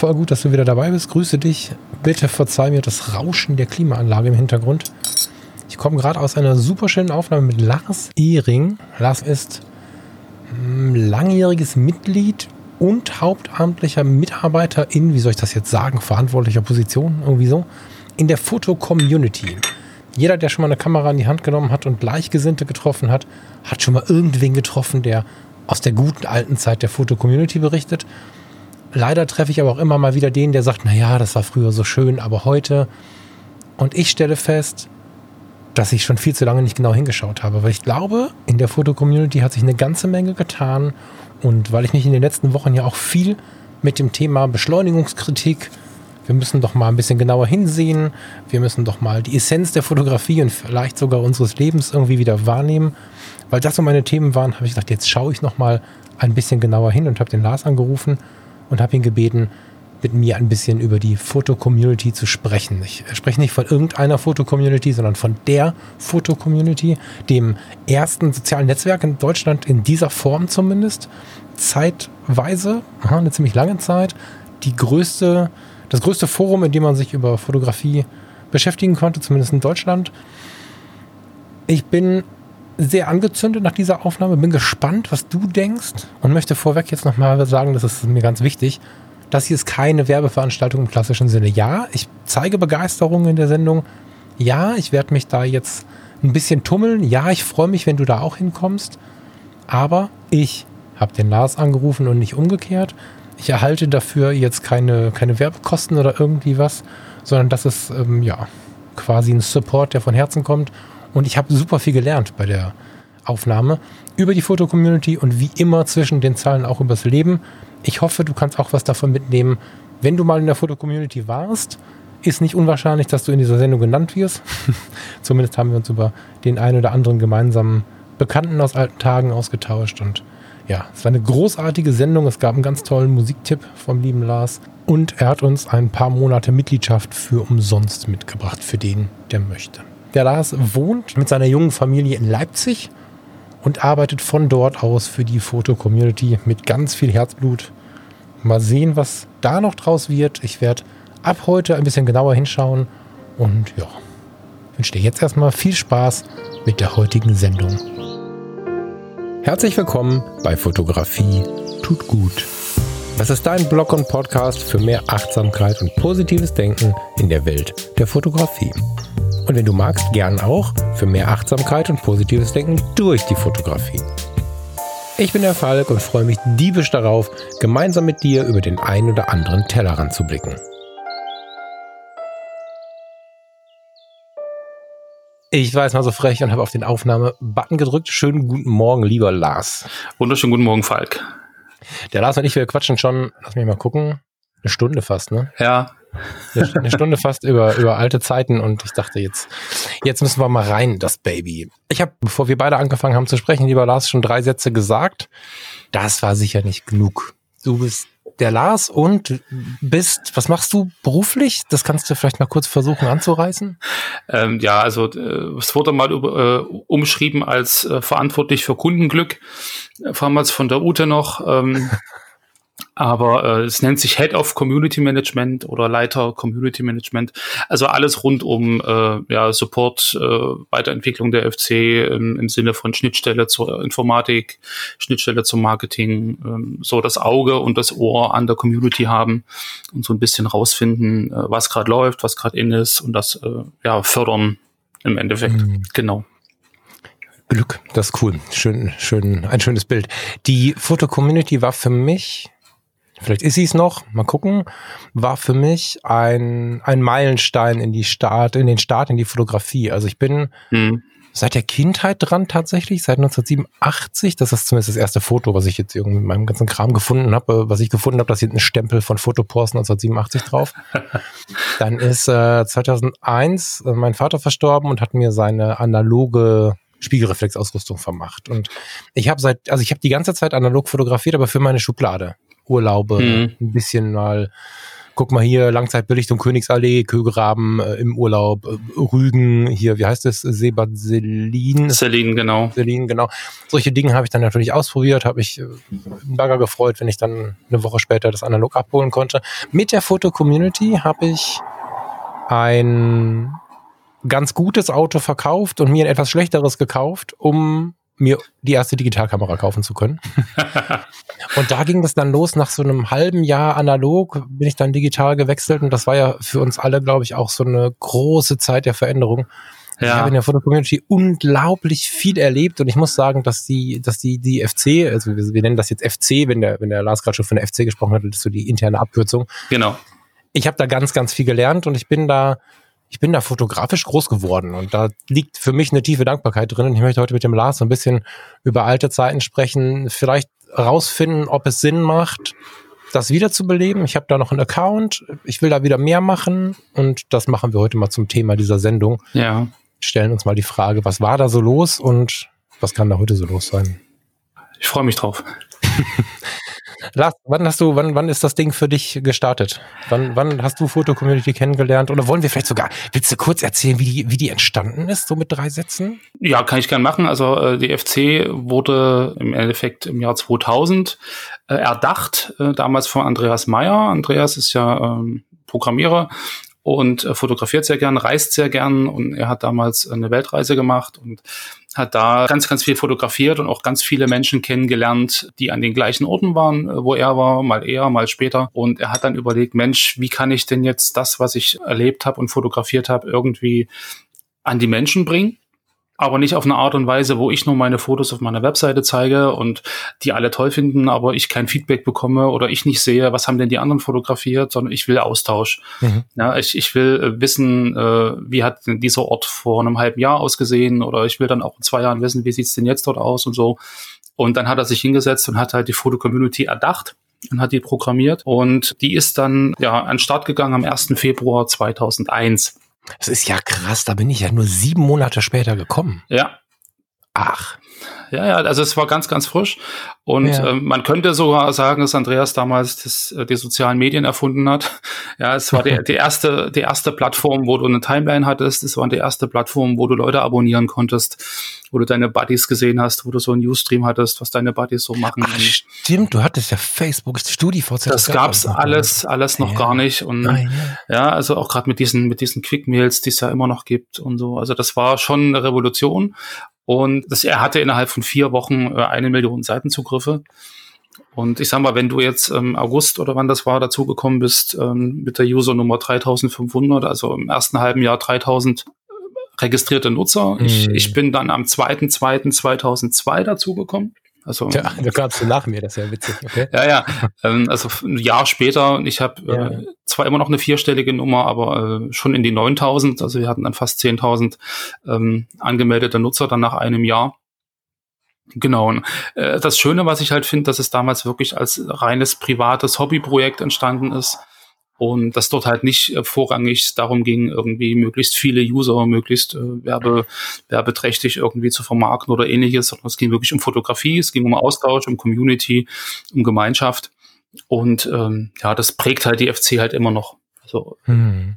voll gut, dass du wieder dabei bist. Grüße dich. Bitte verzeih mir das Rauschen der Klimaanlage im Hintergrund. Ich komme gerade aus einer super schönen Aufnahme mit Lars Ehring. Lars ist mm, langjähriges Mitglied und hauptamtlicher Mitarbeiter in, wie soll ich das jetzt sagen, verantwortlicher Position, irgendwie so, in der Foto-Community. Jeder, der schon mal eine Kamera in die Hand genommen hat und Gleichgesinnte getroffen hat, hat schon mal irgendwen getroffen, der aus der guten alten Zeit der Foto-Community berichtet. Leider treffe ich aber auch immer mal wieder den, der sagt, naja, das war früher so schön, aber heute. Und ich stelle fest, dass ich schon viel zu lange nicht genau hingeschaut habe, weil ich glaube, in der Foto-Community hat sich eine ganze Menge getan und weil ich mich in den letzten Wochen ja auch viel mit dem Thema Beschleunigungskritik, wir müssen doch mal ein bisschen genauer hinsehen, wir müssen doch mal die Essenz der Fotografie und vielleicht sogar unseres Lebens irgendwie wieder wahrnehmen, weil das so meine Themen waren, habe ich gedacht, jetzt schaue ich noch mal ein bisschen genauer hin und habe den Lars angerufen und habe ihn gebeten, mit mir ein bisschen über die Foto-Community zu sprechen. Ich spreche nicht von irgendeiner Foto-Community, sondern von der Foto-Community, dem ersten sozialen Netzwerk in Deutschland in dieser Form zumindest. Zeitweise, eine ziemlich lange Zeit, die größte, das größte Forum, in dem man sich über Fotografie beschäftigen konnte, zumindest in Deutschland. Ich bin sehr angezündet nach dieser Aufnahme, bin gespannt, was du denkst und möchte vorweg jetzt nochmal sagen, das ist mir ganz wichtig. Das hier ist keine Werbeveranstaltung im klassischen Sinne. Ja, ich zeige Begeisterung in der Sendung. Ja, ich werde mich da jetzt ein bisschen tummeln. Ja, ich freue mich, wenn du da auch hinkommst. Aber ich habe den Lars angerufen und nicht umgekehrt. Ich erhalte dafür jetzt keine, keine Werbekosten oder irgendwie was, sondern das ist ähm, ja quasi ein Support, der von Herzen kommt. Und ich habe super viel gelernt bei der Aufnahme über die Foto-Community und wie immer zwischen den Zahlen auch übers Leben. Ich hoffe, du kannst auch was davon mitnehmen. Wenn du mal in der Foto-Community warst, ist nicht unwahrscheinlich, dass du in dieser Sendung genannt wirst. Zumindest haben wir uns über den einen oder anderen gemeinsamen Bekannten aus alten Tagen ausgetauscht. Und ja, es war eine großartige Sendung. Es gab einen ganz tollen Musiktipp vom lieben Lars. Und er hat uns ein paar Monate Mitgliedschaft für umsonst mitgebracht, für den, der möchte. Der Lars wohnt mit seiner jungen Familie in Leipzig und arbeitet von dort aus für die Foto-Community mit ganz viel Herzblut. Mal sehen, was da noch draus wird. Ich werde ab heute ein bisschen genauer hinschauen und ja, wünsche dir jetzt erstmal viel Spaß mit der heutigen Sendung. Herzlich willkommen bei Fotografie tut gut. Das ist dein Blog und Podcast für mehr Achtsamkeit und positives Denken in der Welt der Fotografie und wenn du magst, gern auch für mehr Achtsamkeit und positives Denken durch die Fotografie. Ich bin der Falk und freue mich diebisch darauf, gemeinsam mit dir über den einen oder anderen Tellerrand zu blicken. Ich war jetzt mal so frech und habe auf den Aufnahme-Button gedrückt. Schönen guten Morgen, lieber Lars. Wunderschönen guten Morgen, Falk. Der Lars und ich, wir quatschen schon, lass mich mal gucken, eine Stunde fast, ne? Ja, eine Stunde fast über, über alte Zeiten und ich dachte jetzt, jetzt müssen wir mal rein, das Baby. Ich habe, bevor wir beide angefangen haben zu sprechen, lieber Lars, schon drei Sätze gesagt. Das war sicher nicht genug. Du bist der Lars und bist, was machst du beruflich? Das kannst du vielleicht mal kurz versuchen anzureißen. Ähm, ja, also äh, es wurde mal äh, umschrieben als äh, verantwortlich für Kundenglück, äh, damals von der Ute noch. Ähm, aber äh, es nennt sich Head of Community Management oder Leiter Community Management. Also alles rund um äh, ja, Support, äh, Weiterentwicklung der FC im, im Sinne von Schnittstelle zur Informatik, Schnittstelle zum Marketing, ähm, so das Auge und das Ohr an der Community haben und so ein bisschen rausfinden, äh, was gerade läuft, was gerade in ist und das äh, ja fördern im Endeffekt. Mhm. Genau. Glück, das ist cool. Schön, schön, ein schönes Bild. Die Foto-Community war für mich vielleicht ist sie es noch, mal gucken, war für mich ein, ein Meilenstein in die Start, in den Start in die Fotografie. Also ich bin mhm. seit der Kindheit dran tatsächlich, seit 1987. Das ist zumindest das erste Foto, was ich jetzt irgendwie mit meinem ganzen Kram gefunden habe. Was ich gefunden habe, da ist ein Stempel von Fotopors 1987 drauf. Dann ist äh, 2001 äh, mein Vater verstorben und hat mir seine analoge Spiegelreflexausrüstung vermacht. Und ich habe seit, also ich habe die ganze Zeit analog fotografiert, aber für meine Schublade. Urlaube, mhm. ein bisschen mal guck mal hier, Langzeitbelichtung Königsallee, Kögeraben äh, im Urlaub, äh, Rügen, hier, wie heißt es, Seebad Selin? Selin, genau. Selin, genau. Solche Dinge habe ich dann natürlich ausprobiert, habe ich äh, Bagger gefreut, wenn ich dann eine Woche später das analog abholen konnte. Mit der Foto-Community habe ich ein ganz gutes Auto verkauft und mir ein etwas schlechteres gekauft, um mir die erste Digitalkamera kaufen zu können. und da ging das dann los, nach so einem halben Jahr analog bin ich dann digital gewechselt und das war ja für uns alle, glaube ich, auch so eine große Zeit der Veränderung. Ja. Ich habe in der Foto-Community unglaublich viel erlebt und ich muss sagen, dass die, dass die, die FC, also wir, wir nennen das jetzt FC, wenn der, wenn der Lars gerade schon von der FC gesprochen hat, das ist so die interne Abkürzung. Genau. Ich habe da ganz, ganz viel gelernt und ich bin da ich bin da fotografisch groß geworden und da liegt für mich eine tiefe Dankbarkeit drin. Und ich möchte heute mit dem Lars so ein bisschen über alte Zeiten sprechen, vielleicht rausfinden, ob es Sinn macht, das wiederzubeleben. Ich habe da noch einen Account, ich will da wieder mehr machen und das machen wir heute mal zum Thema dieser Sendung. Ja. Stellen uns mal die Frage, was war da so los und was kann da heute so los sein? Ich freue mich drauf. Lars, wann hast du, wann, wann ist das Ding für dich gestartet? Wann, wann hast du Foto-Community kennengelernt? Oder wollen wir vielleicht sogar, willst du kurz erzählen, wie die, wie die entstanden ist, so mit drei Sätzen? Ja, kann ich gern machen. Also äh, die FC wurde im Endeffekt im Jahr 2000 äh, erdacht, äh, damals von Andreas Meyer. Andreas ist ja ähm, Programmierer und äh, fotografiert sehr gern, reist sehr gern und er hat damals eine Weltreise gemacht und hat da ganz, ganz viel fotografiert und auch ganz viele Menschen kennengelernt, die an den gleichen Orten waren, äh, wo er war, mal eher, mal später. Und er hat dann überlegt, Mensch, wie kann ich denn jetzt das, was ich erlebt habe und fotografiert habe, irgendwie an die Menschen bringen? Aber nicht auf eine Art und Weise, wo ich nur meine Fotos auf meiner Webseite zeige und die alle toll finden, aber ich kein Feedback bekomme oder ich nicht sehe, was haben denn die anderen fotografiert, sondern ich will Austausch. Mhm. Ja, ich, ich will äh, wissen, äh, wie hat denn dieser Ort vor einem halben Jahr ausgesehen oder ich will dann auch in zwei Jahren wissen, wie sieht's denn jetzt dort aus und so. Und dann hat er sich hingesetzt und hat halt die Foto-Community erdacht und hat die programmiert und die ist dann ja an den Start gegangen am 1. Februar 2001. Das ist ja krass, da bin ich ja nur sieben Monate später gekommen. Ja. Ach. Ja, ja, also es war ganz, ganz frisch. Und ja. ähm, man könnte sogar sagen, dass Andreas damals das, äh, die sozialen Medien erfunden hat. Ja, es war die, die, erste, die erste Plattform, wo du eine Timeline hattest. Es war die erste Plattform, wo du Leute abonnieren konntest, wo du deine Buddies gesehen hast, wo du so einen Newsstream hattest, was deine Buddies so machen. Ach, stimmt, du hattest ja Facebook, StudiVZ. Das gab's alles, alles noch ja. gar nicht. Und Nein, ja. ja, also auch gerade mit diesen, mit diesen Quick-Mails, die es ja immer noch gibt und so. Also das war schon eine Revolution. Und das, er hatte innerhalb von vier Wochen äh, eine Million Seitenzugriffe. Und ich sag mal, wenn du jetzt im ähm, August oder wann das war, dazugekommen bist ähm, mit der User Nummer 3500, also im ersten halben Jahr 3000 registrierte Nutzer. Mhm. Ich, ich bin dann am 2.2.2002 dazugekommen. Also, ja, du kamst du nach mir, das ist ja witzig, okay? ja, ja. Ähm, also ein Jahr später und ich habe ja. äh, zwar immer noch eine vierstellige Nummer, aber äh, schon in die 9000, also wir hatten dann fast 10.000 ähm, angemeldete Nutzer dann nach einem Jahr. Genau. Und, äh, das Schöne, was ich halt finde, dass es damals wirklich als reines privates Hobbyprojekt entstanden ist und dass dort halt nicht äh, vorrangig darum ging, irgendwie möglichst viele User, möglichst äh, werbe, werbeträchtig irgendwie zu vermarkten oder ähnliches, sondern es ging wirklich um Fotografie, es ging um Austausch, um Community, um Gemeinschaft. Und ähm, ja, das prägt halt die FC halt immer noch. Also hm.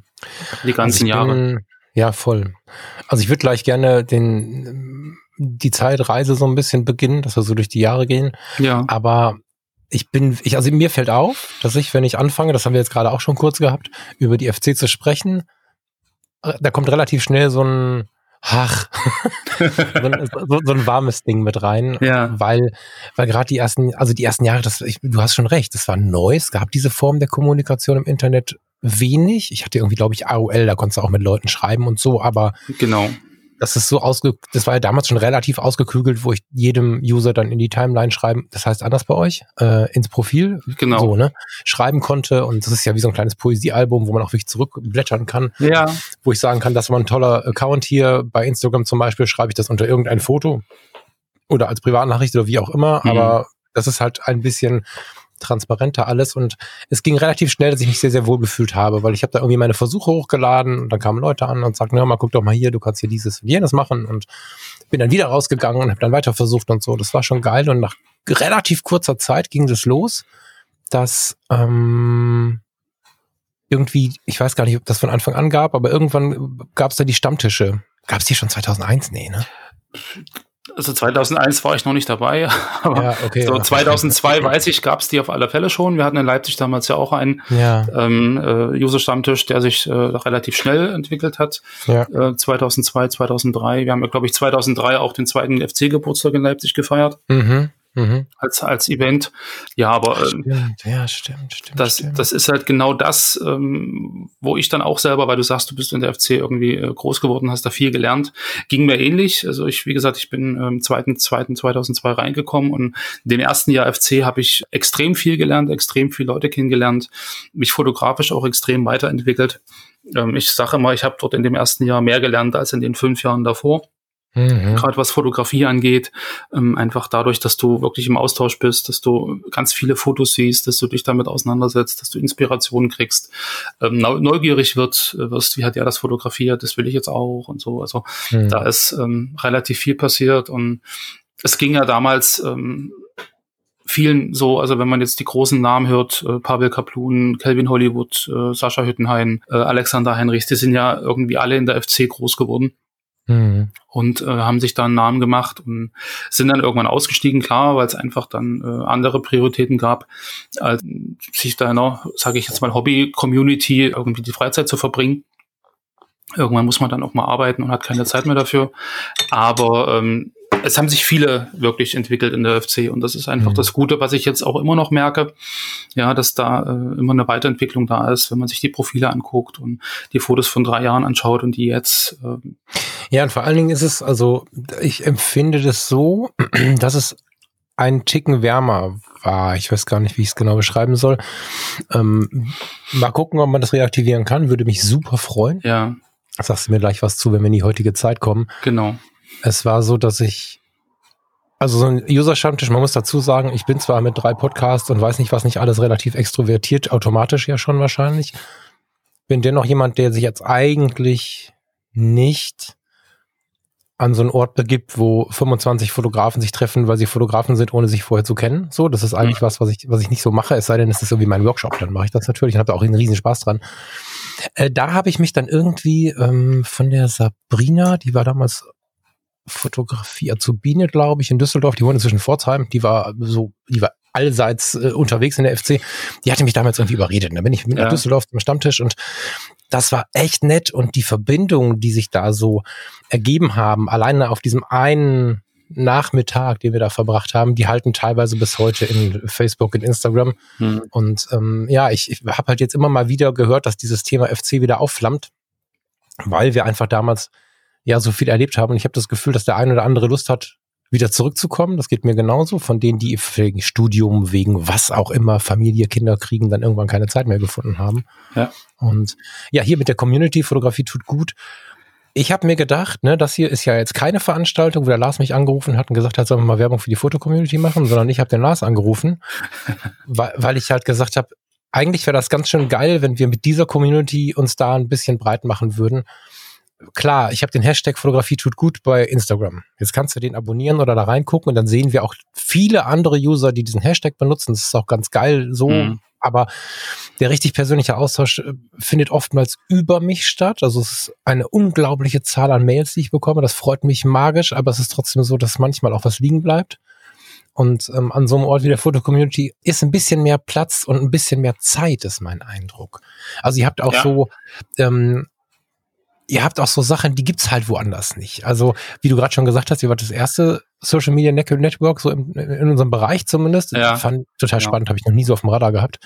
die ganzen also Jahre. Bin, ja, voll. Also ich würde gleich gerne den die Zeitreise so ein bisschen beginnen, dass wir so durch die Jahre gehen. Ja. Aber ich bin, ich, also mir fällt auf, dass ich, wenn ich anfange, das haben wir jetzt gerade auch schon kurz gehabt, über die FC zu sprechen, äh, da kommt relativ schnell so ein, ach, so, ein, so, so, ein warmes Ding mit rein, ja. weil, weil gerade die ersten, also die ersten Jahre, das, ich, du hast schon recht, das war neu, es gab diese Form der Kommunikation im Internet wenig. Ich hatte irgendwie, glaube ich, AOL, da konntest du auch mit Leuten schreiben und so, aber genau das ist so ausge, das war ja damals schon relativ ausgeklügelt, wo ich jedem User dann in die Timeline schreiben, das heißt anders bei euch, äh, ins Profil, genau. so, ne, schreiben konnte und das ist ja wie so ein kleines Poesiealbum, wo man auch wirklich zurückblättern kann. Ja. Wo ich sagen kann, das war ein toller Account hier, bei Instagram zum Beispiel schreibe ich das unter irgendein Foto oder als Privatnachricht oder wie auch immer, mhm. aber das ist halt ein bisschen transparenter alles und es ging relativ schnell, dass ich mich sehr, sehr wohl gefühlt habe, weil ich habe da irgendwie meine Versuche hochgeladen und dann kamen Leute an und sagten, hör mal, guck doch mal hier, du kannst hier dieses und jenes machen und bin dann wieder rausgegangen und habe dann weiter versucht und so. Das war schon geil und nach relativ kurzer Zeit ging das los, dass ähm, irgendwie, ich weiß gar nicht, ob das von Anfang an gab, aber irgendwann gab es da die Stammtische. Gab es die schon 2001? Nee, ne? Also 2001 war ich noch nicht dabei, aber Ja, okay, so ja. 2002 weiß ich, gab es die auf alle Fälle schon. Wir hatten in Leipzig damals ja auch einen Ja, ähm, äh, User-Stammtisch, der sich äh, relativ schnell entwickelt hat. ja. Äh, 2002, 2003. Wir haben ja, glaube ich, 2003 auch den zweiten FC-Geburtstag in Leipzig gefeiert Mhm. Mhm. als, als Event. Ja, aber ähm, Stimmt, ja, stimmt, stimmt. das, stimmt. das ist halt genau das, ähm, wo ich dann auch selber, weil du sagst, du bist in der FC irgendwie äh, groß geworden, hast da viel gelernt, ging mir ähnlich. Also ich, wie gesagt, ich bin ähm, zweiten, zweiten 2002 reingekommen und in dem ersten Jahr FC habe ich extrem viel gelernt, extrem viele Leute kennengelernt, mich fotografisch auch extrem weiterentwickelt. Ähm, ich sage immer, ich habe dort in dem ersten Jahr mehr gelernt als in den fünf Jahren davor Mhm. gerade was Fotografie angeht, ähm, einfach dadurch, dass du wirklich im Austausch bist, dass du ganz viele Fotos siehst, dass du dich damit auseinandersetzt, dass du Inspirationen kriegst, ähm, neu- neugierig wird, äh, wirst, wie hat er das fotografiert, das will ich jetzt auch und so. Also Mhm. da ist ähm, relativ viel passiert und es ging ja damals ähm, vielen so, also wenn man jetzt die großen Namen hört, äh, Pavel Kaplun, Kelvin Hollywood, äh, Sascha Hüttenhain, äh, Alexander Heinrichs, die sind ja irgendwie alle in der FC groß geworden Mhm. und äh, haben sich da einen Namen gemacht und sind dann irgendwann ausgestiegen, klar, weil es einfach dann äh, andere Prioritäten gab, als sich da noch, sage ich jetzt mal, Hobby-Community irgendwie die Freizeit zu verbringen. Irgendwann muss man dann auch mal arbeiten und hat keine Zeit mehr dafür. Aber ähm, es haben sich viele wirklich entwickelt in der FC und das ist einfach Mhm. das Gute, was ich jetzt auch immer noch merke, ja, dass da äh, immer eine Weiterentwicklung da ist, wenn man sich die Profile anguckt und die Fotos von drei Jahren anschaut und die jetzt ähm, Ja, und vor allen Dingen ist es, also ich empfinde das so, dass es ein Ticken wärmer war. Ich weiß gar nicht, wie ich es genau beschreiben soll. Ähm, mal gucken, ob man das reaktivieren kann. Würde mich super freuen. ja, Sagst du mir gleich was zu, wenn wir in die heutige Zeit kommen. genau. Es war so, dass ich, also so ein User-Stammtisch, man muss dazu sagen, ich bin zwar mit drei Podcasts und weiß nicht, was nicht alles relativ extrovertiert, automatisch ja schon wahrscheinlich. Bin dennoch jemand, der sich jetzt eigentlich nicht an so einen Ort begibt, wo 25 Fotografen sich treffen, weil sie Fotografen sind, ohne sich vorher zu kennen. So, das ist eigentlich was, was ich, was ich nicht so mache, es sei denn, es ist so wie mein Workshop, dann mache ich das natürlich und habe da auch einen riesen Spaß dran. Äh, da habe ich mich dann irgendwie ähm, von der Sabrina, die war damals Fotografie Azubine, glaube ich, in Düsseldorf, die wohnt inzwischen in Pforzheim, die war so, die war allseits äh, unterwegs in der FC, die hatte mich damals irgendwie überredet. Und Da bin ich mit Ja. nach Düsseldorf zum Stammtisch und das war echt nett und die Verbindungen, die sich da so ergeben haben, alleine auf diesem einen Nachmittag, den wir da verbracht haben, die halten teilweise bis heute in Facebook und Instagram. Hm. Und ähm, ja, ich, ich habe halt jetzt immer mal wieder gehört, dass dieses Thema FC wieder aufflammt, weil wir einfach damals ja so viel erlebt haben. Und ich habe das Gefühl, dass der eine oder andere Lust hat, wieder zurückzukommen. Das geht mir genauso. Von denen, die wegen Studium, wegen was auch immer, Familie, Kinder kriegen, dann irgendwann keine Zeit mehr gefunden haben. Ja. Und ja, hier mit der Community, Fotografie tut gut. Ich habe mir gedacht, ne, das hier ist ja jetzt keine Veranstaltung, wo der Lars mich angerufen hat und gesagt hat, sollen wir mal Werbung für die Fotocommunity machen, sondern ich habe den Lars angerufen, weil, weil ich halt gesagt habe, eigentlich wäre das ganz schön geil, wenn wir mit dieser Community uns da ein bisschen breit machen würden. Klar, ich habe den Hashtag Fotografie tut gut bei Instagram. Jetzt kannst du den abonnieren oder da reingucken und dann sehen wir auch viele andere User, die diesen Hashtag benutzen. Das ist auch ganz geil so. Mhm. Aber der richtig persönliche Austausch äh, findet oftmals über mich statt. Also es ist eine unglaubliche Zahl an Mails, die ich bekomme. Das freut mich magisch, aber es ist trotzdem so, dass manchmal auch was liegen bleibt. Und ähm, an so einem Ort wie der Foto-Community ist ein bisschen mehr Platz und ein bisschen mehr Zeit, ist mein Eindruck. Also ihr habt auch Ja. so, ähm, ihr habt auch so Sachen, die gibt's halt woanders nicht. Also wie du gerade schon gesagt hast, ihr wart das erste Social Media Network, so im, in unserem Bereich zumindest. Ja. Fand total Ja. spannend, habe ich noch nie so auf dem Radar gehabt.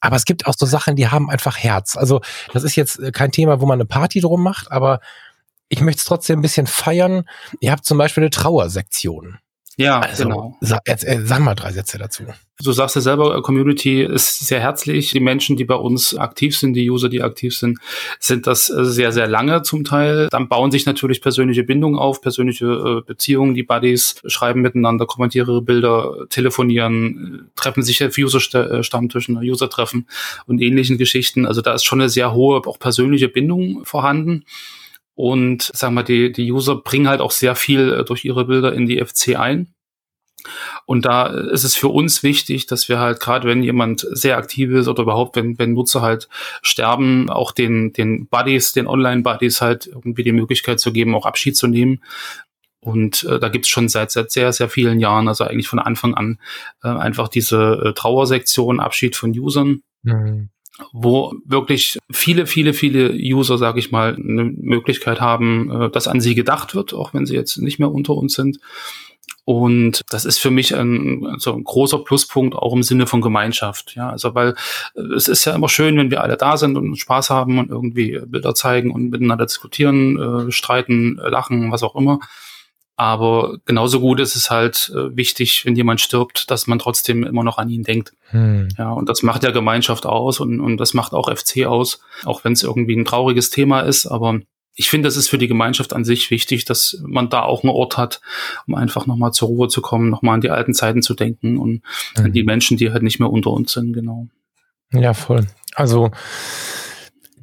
Aber es gibt auch so Sachen, die haben einfach Herz. Also das ist jetzt äh, kein Thema, wo man eine Party drum macht, aber ich möchte es trotzdem ein bisschen feiern. Ihr habt zum Beispiel eine Trauersektion. Ja, Also, genau. sag, äh, sag mal drei Sätze dazu. Du sagst ja selber, äh, Community ist sehr herzlich. Die Menschen, die bei uns aktiv sind, die User, die aktiv sind, sind das äh, sehr, sehr lange zum Teil. Dann bauen sich natürlich persönliche Bindungen auf, persönliche Beziehungen. Die Buddies schreiben miteinander, kommentieren ihre Bilder, telefonieren, treffen sich auf User-Stammtischen, User-Treffen und ähnlichen Geschichten. Also da ist schon eine sehr hohe, auch persönliche Bindung vorhanden. Und sagen wir, die, die User bringen halt auch sehr viel äh, durch ihre Bilder in die FC ein. Und da ist es für uns wichtig, dass wir halt gerade, wenn jemand sehr aktiv ist oder überhaupt, wenn, wenn Nutzer halt sterben, auch den, den Buddies, den Online-Buddies halt irgendwie die Möglichkeit zu geben, auch Abschied zu nehmen. Und äh, da gibt's schon seit, seit sehr, sehr vielen Jahren, also eigentlich von Anfang an, äh, einfach diese äh, Trauersektion, Abschied von Usern. Mhm wo wirklich viele, viele, viele User, sage ich mal, eine Möglichkeit haben, äh, dass an sie gedacht wird, auch wenn sie jetzt nicht mehr unter uns sind. Und das ist für mich ein, also ein großer Pluspunkt auch im Sinne von Gemeinschaft. Ja, also weil äh, es ist ja immer schön, wenn wir alle da sind und Spaß haben und irgendwie Bilder zeigen und miteinander diskutieren, äh, streiten, lachen, was auch immer. Aber genauso gut ist es halt äh, wichtig, wenn jemand stirbt, dass man trotzdem immer noch an ihn denkt. Hm. Ja, und das macht ja Gemeinschaft aus und, und das macht auch FC aus, auch wenn es irgendwie ein trauriges Thema ist. Aber ich finde, es ist für die Gemeinschaft an sich wichtig, dass man da auch einen Ort hat, um einfach nochmal zur Ruhe zu kommen, nochmal an die alten Zeiten zu denken und hm. an die Menschen, die halt nicht mehr unter uns sind, genau. Ja, voll. Also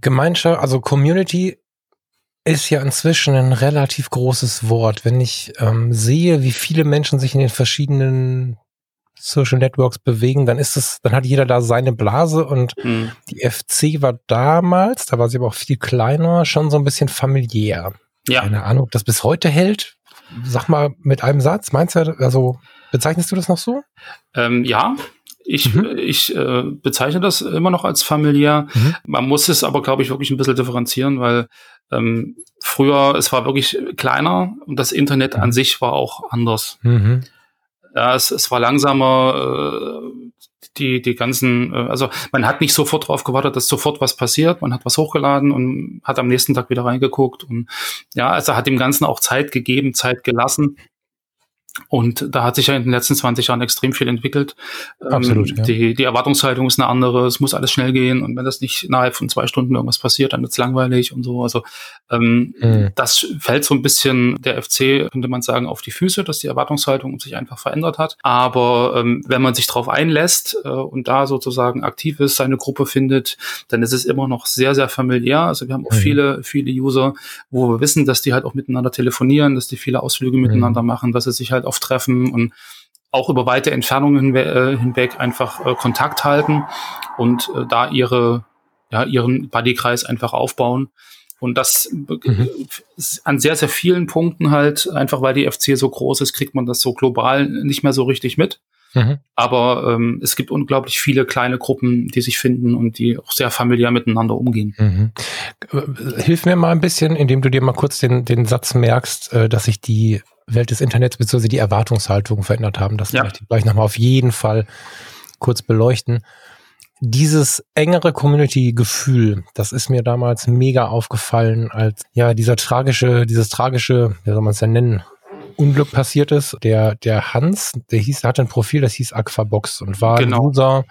Gemeinschaft, also Community ist ja inzwischen ein relativ großes Wort. Wenn ich ähm, sehe, wie viele Menschen sich in den verschiedenen Social Networks bewegen, dann ist es, dann hat jeder da seine Blase und mhm. die FC war damals, da war sie aber auch viel kleiner, schon so ein bisschen familiär. Ja. Keine Ahnung, ob das bis heute hält. Sag mal mit einem Satz, meinst du, also bezeichnest du das noch so? Ähm, ja, ich, mhm. ich äh, bezeichne das immer noch als familiär. Mhm. Man muss es aber, glaube ich, wirklich ein bisschen differenzieren, weil ähm, früher, es war wirklich kleiner und das Internet an sich war auch anders. Mhm. Ja, es, es war langsamer, äh, die, die ganzen, äh, also man hat nicht sofort darauf gewartet, dass sofort was passiert. Man hat was hochgeladen und hat am nächsten Tag wieder reingeguckt und ja, also hat dem Ganzen auch Zeit gegeben, Zeit gelassen. Und da hat sich ja in den letzten 20 Jahren extrem viel entwickelt. Ähm, Absolut. Ähm, ja. die, die Erwartungshaltung ist eine andere, es muss alles schnell gehen und wenn das nicht innerhalb von zwei Stunden irgendwas passiert, dann wird's langweilig und so. Also ähm, mhm. das fällt so ein bisschen der FC, könnte man sagen, auf die Füße, dass die Erwartungshaltung sich einfach verändert hat. Aber ähm, wenn man sich darauf einlässt äh, und da sozusagen aktiv ist, seine Gruppe findet, dann ist es immer noch sehr, sehr familiär. Also wir haben auch mhm. viele, viele User, wo wir wissen, dass die halt auch miteinander telefonieren, dass die viele Ausflüge miteinander mhm. machen, dass sie sich halt auf Treffen und auch über weite Entfernungen äh, hinweg einfach äh, Kontakt halten und äh, da ihre, ja, ihren Bodykreis einfach aufbauen. Und das mhm. an sehr, sehr vielen Punkten halt, einfach weil die FC so groß ist, kriegt man das so global nicht mehr so richtig mit. Mhm. Aber ähm, es gibt unglaublich viele kleine Gruppen, die sich finden und die auch sehr familiär miteinander umgehen. Mhm. Hilf mir mal ein bisschen, indem du dir mal kurz den, den Satz merkst, dass sich die Welt des Internets bzw. die Erwartungshaltung verändert haben. Das ja. möchte ich gleich nochmal auf jeden Fall kurz beleuchten. Dieses engere Community-Gefühl, das ist mir damals mega aufgefallen, als ja dieser tragische, dieses tragische, wie soll man es denn nennen, Unglück passiert ist. Der, der Hans, der hieß, der hatte ein Profil, das hieß Aquabox und war genau. ein User,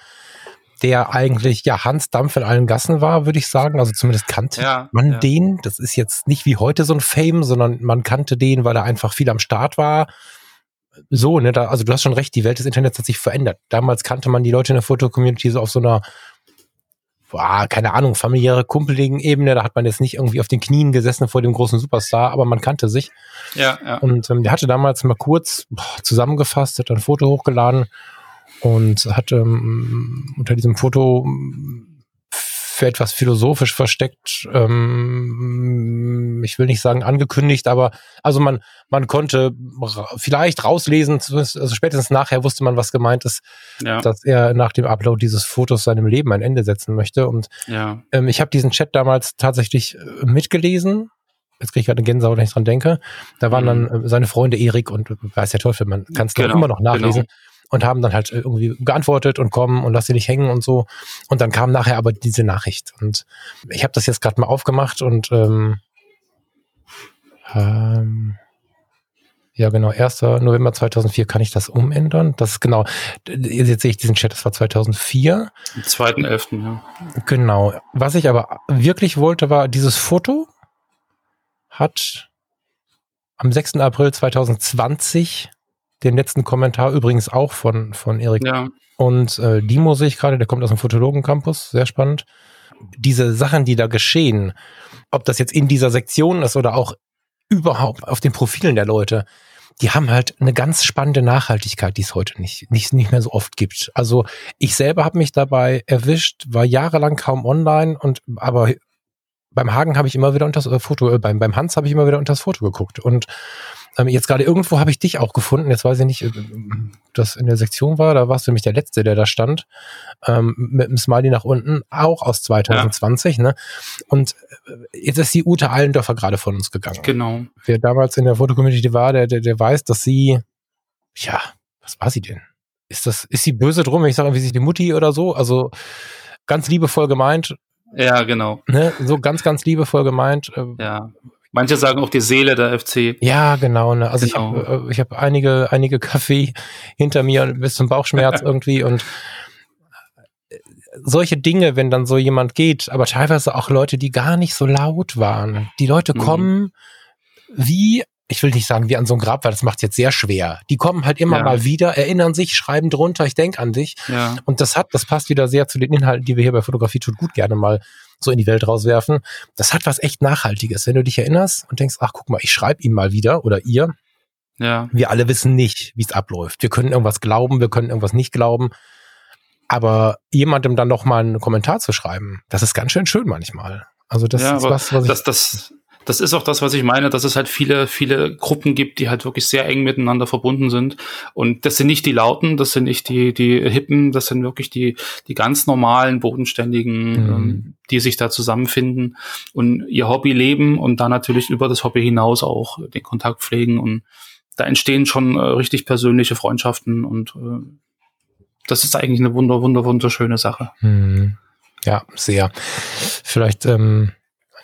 der eigentlich ja Hans Dampf in allen Gassen war, würde ich sagen. Also zumindest kannte ja, man ja. den. Das ist jetzt nicht wie heute so ein Fame, sondern man kannte den, weil er einfach viel am Start war. So, ne, da, also du hast schon recht, die Welt des Internets hat sich verändert. Damals kannte man die Leute in der Foto-Community so auf so einer, boah, keine Ahnung, familiäre, kumpeligen Ebene. Da hat man jetzt nicht irgendwie auf den Knien gesessen vor dem großen Superstar, aber man kannte sich. Ja, ja. Und ähm, der hatte damals mal kurz boah, zusammengefasst, hat ein Foto hochgeladen und hat ähm, unter diesem Foto für etwas philosophisch versteckt, ähm, ich will nicht sagen angekündigt, aber also man, man konnte vielleicht rauslesen, also spätestens nachher wusste man, was gemeint ist, ja. dass er nach dem Upload dieses Fotos seinem Leben ein Ende setzen möchte. Und ja. ähm, ich habe diesen Chat damals tatsächlich äh, mitgelesen. Jetzt kriege ich gerade eine Gänsehaut, wenn ich dran denke. Da waren mhm. dann äh, seine Freunde Erik und weiß der Teufel, man kann es genau, immer noch nachlesen. Genau und haben dann halt irgendwie geantwortet und kommen und lass sie nicht hängen und so. Und dann kam nachher aber diese Nachricht. Und ich habe das jetzt gerade mal aufgemacht und ähm, ähm, ja, genau. 1. November 2004 kann ich das umändern. Das ist genau. Jetzt sehe ich diesen Chat, das war 2004. Am 2.11., ja. Genau. Was ich aber wirklich wollte, war dieses Foto hat am 6. April 2020 den letzten Kommentar übrigens auch von, von Erik. Ja. Und äh, Dimo sehe ich gerade, der kommt aus dem Fotologen-Campus, sehr spannend. Diese Sachen, die da geschehen, ob das jetzt in dieser Sektion ist oder auch überhaupt auf den Profilen der Leute, die haben halt eine ganz spannende Nachhaltigkeit, die es heute nicht, nicht, nicht mehr so oft gibt. Also ich selber habe mich dabei erwischt, war jahrelang kaum online und aber beim Hagen habe ich immer wieder unter das äh, Foto, äh, beim, beim Hans habe ich immer wieder unter das Foto geguckt. Und ähm, jetzt gerade irgendwo habe ich dich auch gefunden. Jetzt weiß ich nicht, äh, das in der Sektion war. Da warst du nämlich der Letzte, der da stand. Ähm, mit dem Smiley nach unten, auch aus 2020. Ja. Ne? Und äh, jetzt ist die Ute Allendorfer gerade von uns gegangen. Genau. Wer damals in der Fotocommunity war, der, der, der weiß, dass sie, ja, was war sie denn? Ist das, ist sie böse drum, wenn ich sage, wie sich die Mutti oder so? Also ganz liebevoll gemeint, ja, genau. Ne? So ganz, ganz liebevoll gemeint. Äh, ja. Manche sagen auch die Seele der FC. Ja, genau. Ne? Also genau. ich habe äh, ich hab einige, einige Kaffee hinter mir bis zum Bauchschmerz irgendwie und äh, solche Dinge, wenn dann so jemand geht, aber teilweise auch Leute, die gar nicht so laut waren. Die Leute mhm. kommen wie ich will nicht sagen wie an so ein Grab, weil das macht jetzt sehr schwer. Die kommen halt immer ja. mal wieder, erinnern sich, schreiben drunter, ich denk an dich. Ja. Und das hat, das passt wieder sehr zu den Inhalten, die wir hier bei Fotografie tut gut gerne mal so in die Welt rauswerfen. Das hat was echt Nachhaltiges. Wenn du dich erinnerst und denkst, ach guck mal, ich schreibe ihm mal wieder oder ihr. Ja. Wir alle wissen nicht, wie es abläuft. Wir können irgendwas glauben, wir können irgendwas nicht glauben. Aber jemandem dann noch mal einen Kommentar zu schreiben, das ist ganz schön schön manchmal. Also das ja, ist was, was ich. Das, das, das ist auch das, was ich meine, dass es halt viele, viele Gruppen gibt, die halt wirklich sehr eng miteinander verbunden sind. Und das sind nicht die Lauten, das sind nicht die, die Hippen, das sind wirklich die, die ganz normalen, bodenständigen, mhm. ähm, die sich da zusammenfinden und ihr Hobby leben und dann natürlich über das Hobby hinaus auch den Kontakt pflegen. Und da entstehen schon äh, richtig persönliche Freundschaften und äh, das ist eigentlich eine wunder, wunder, wunderschöne Sache. Mhm. Ja, sehr. Vielleicht ähm,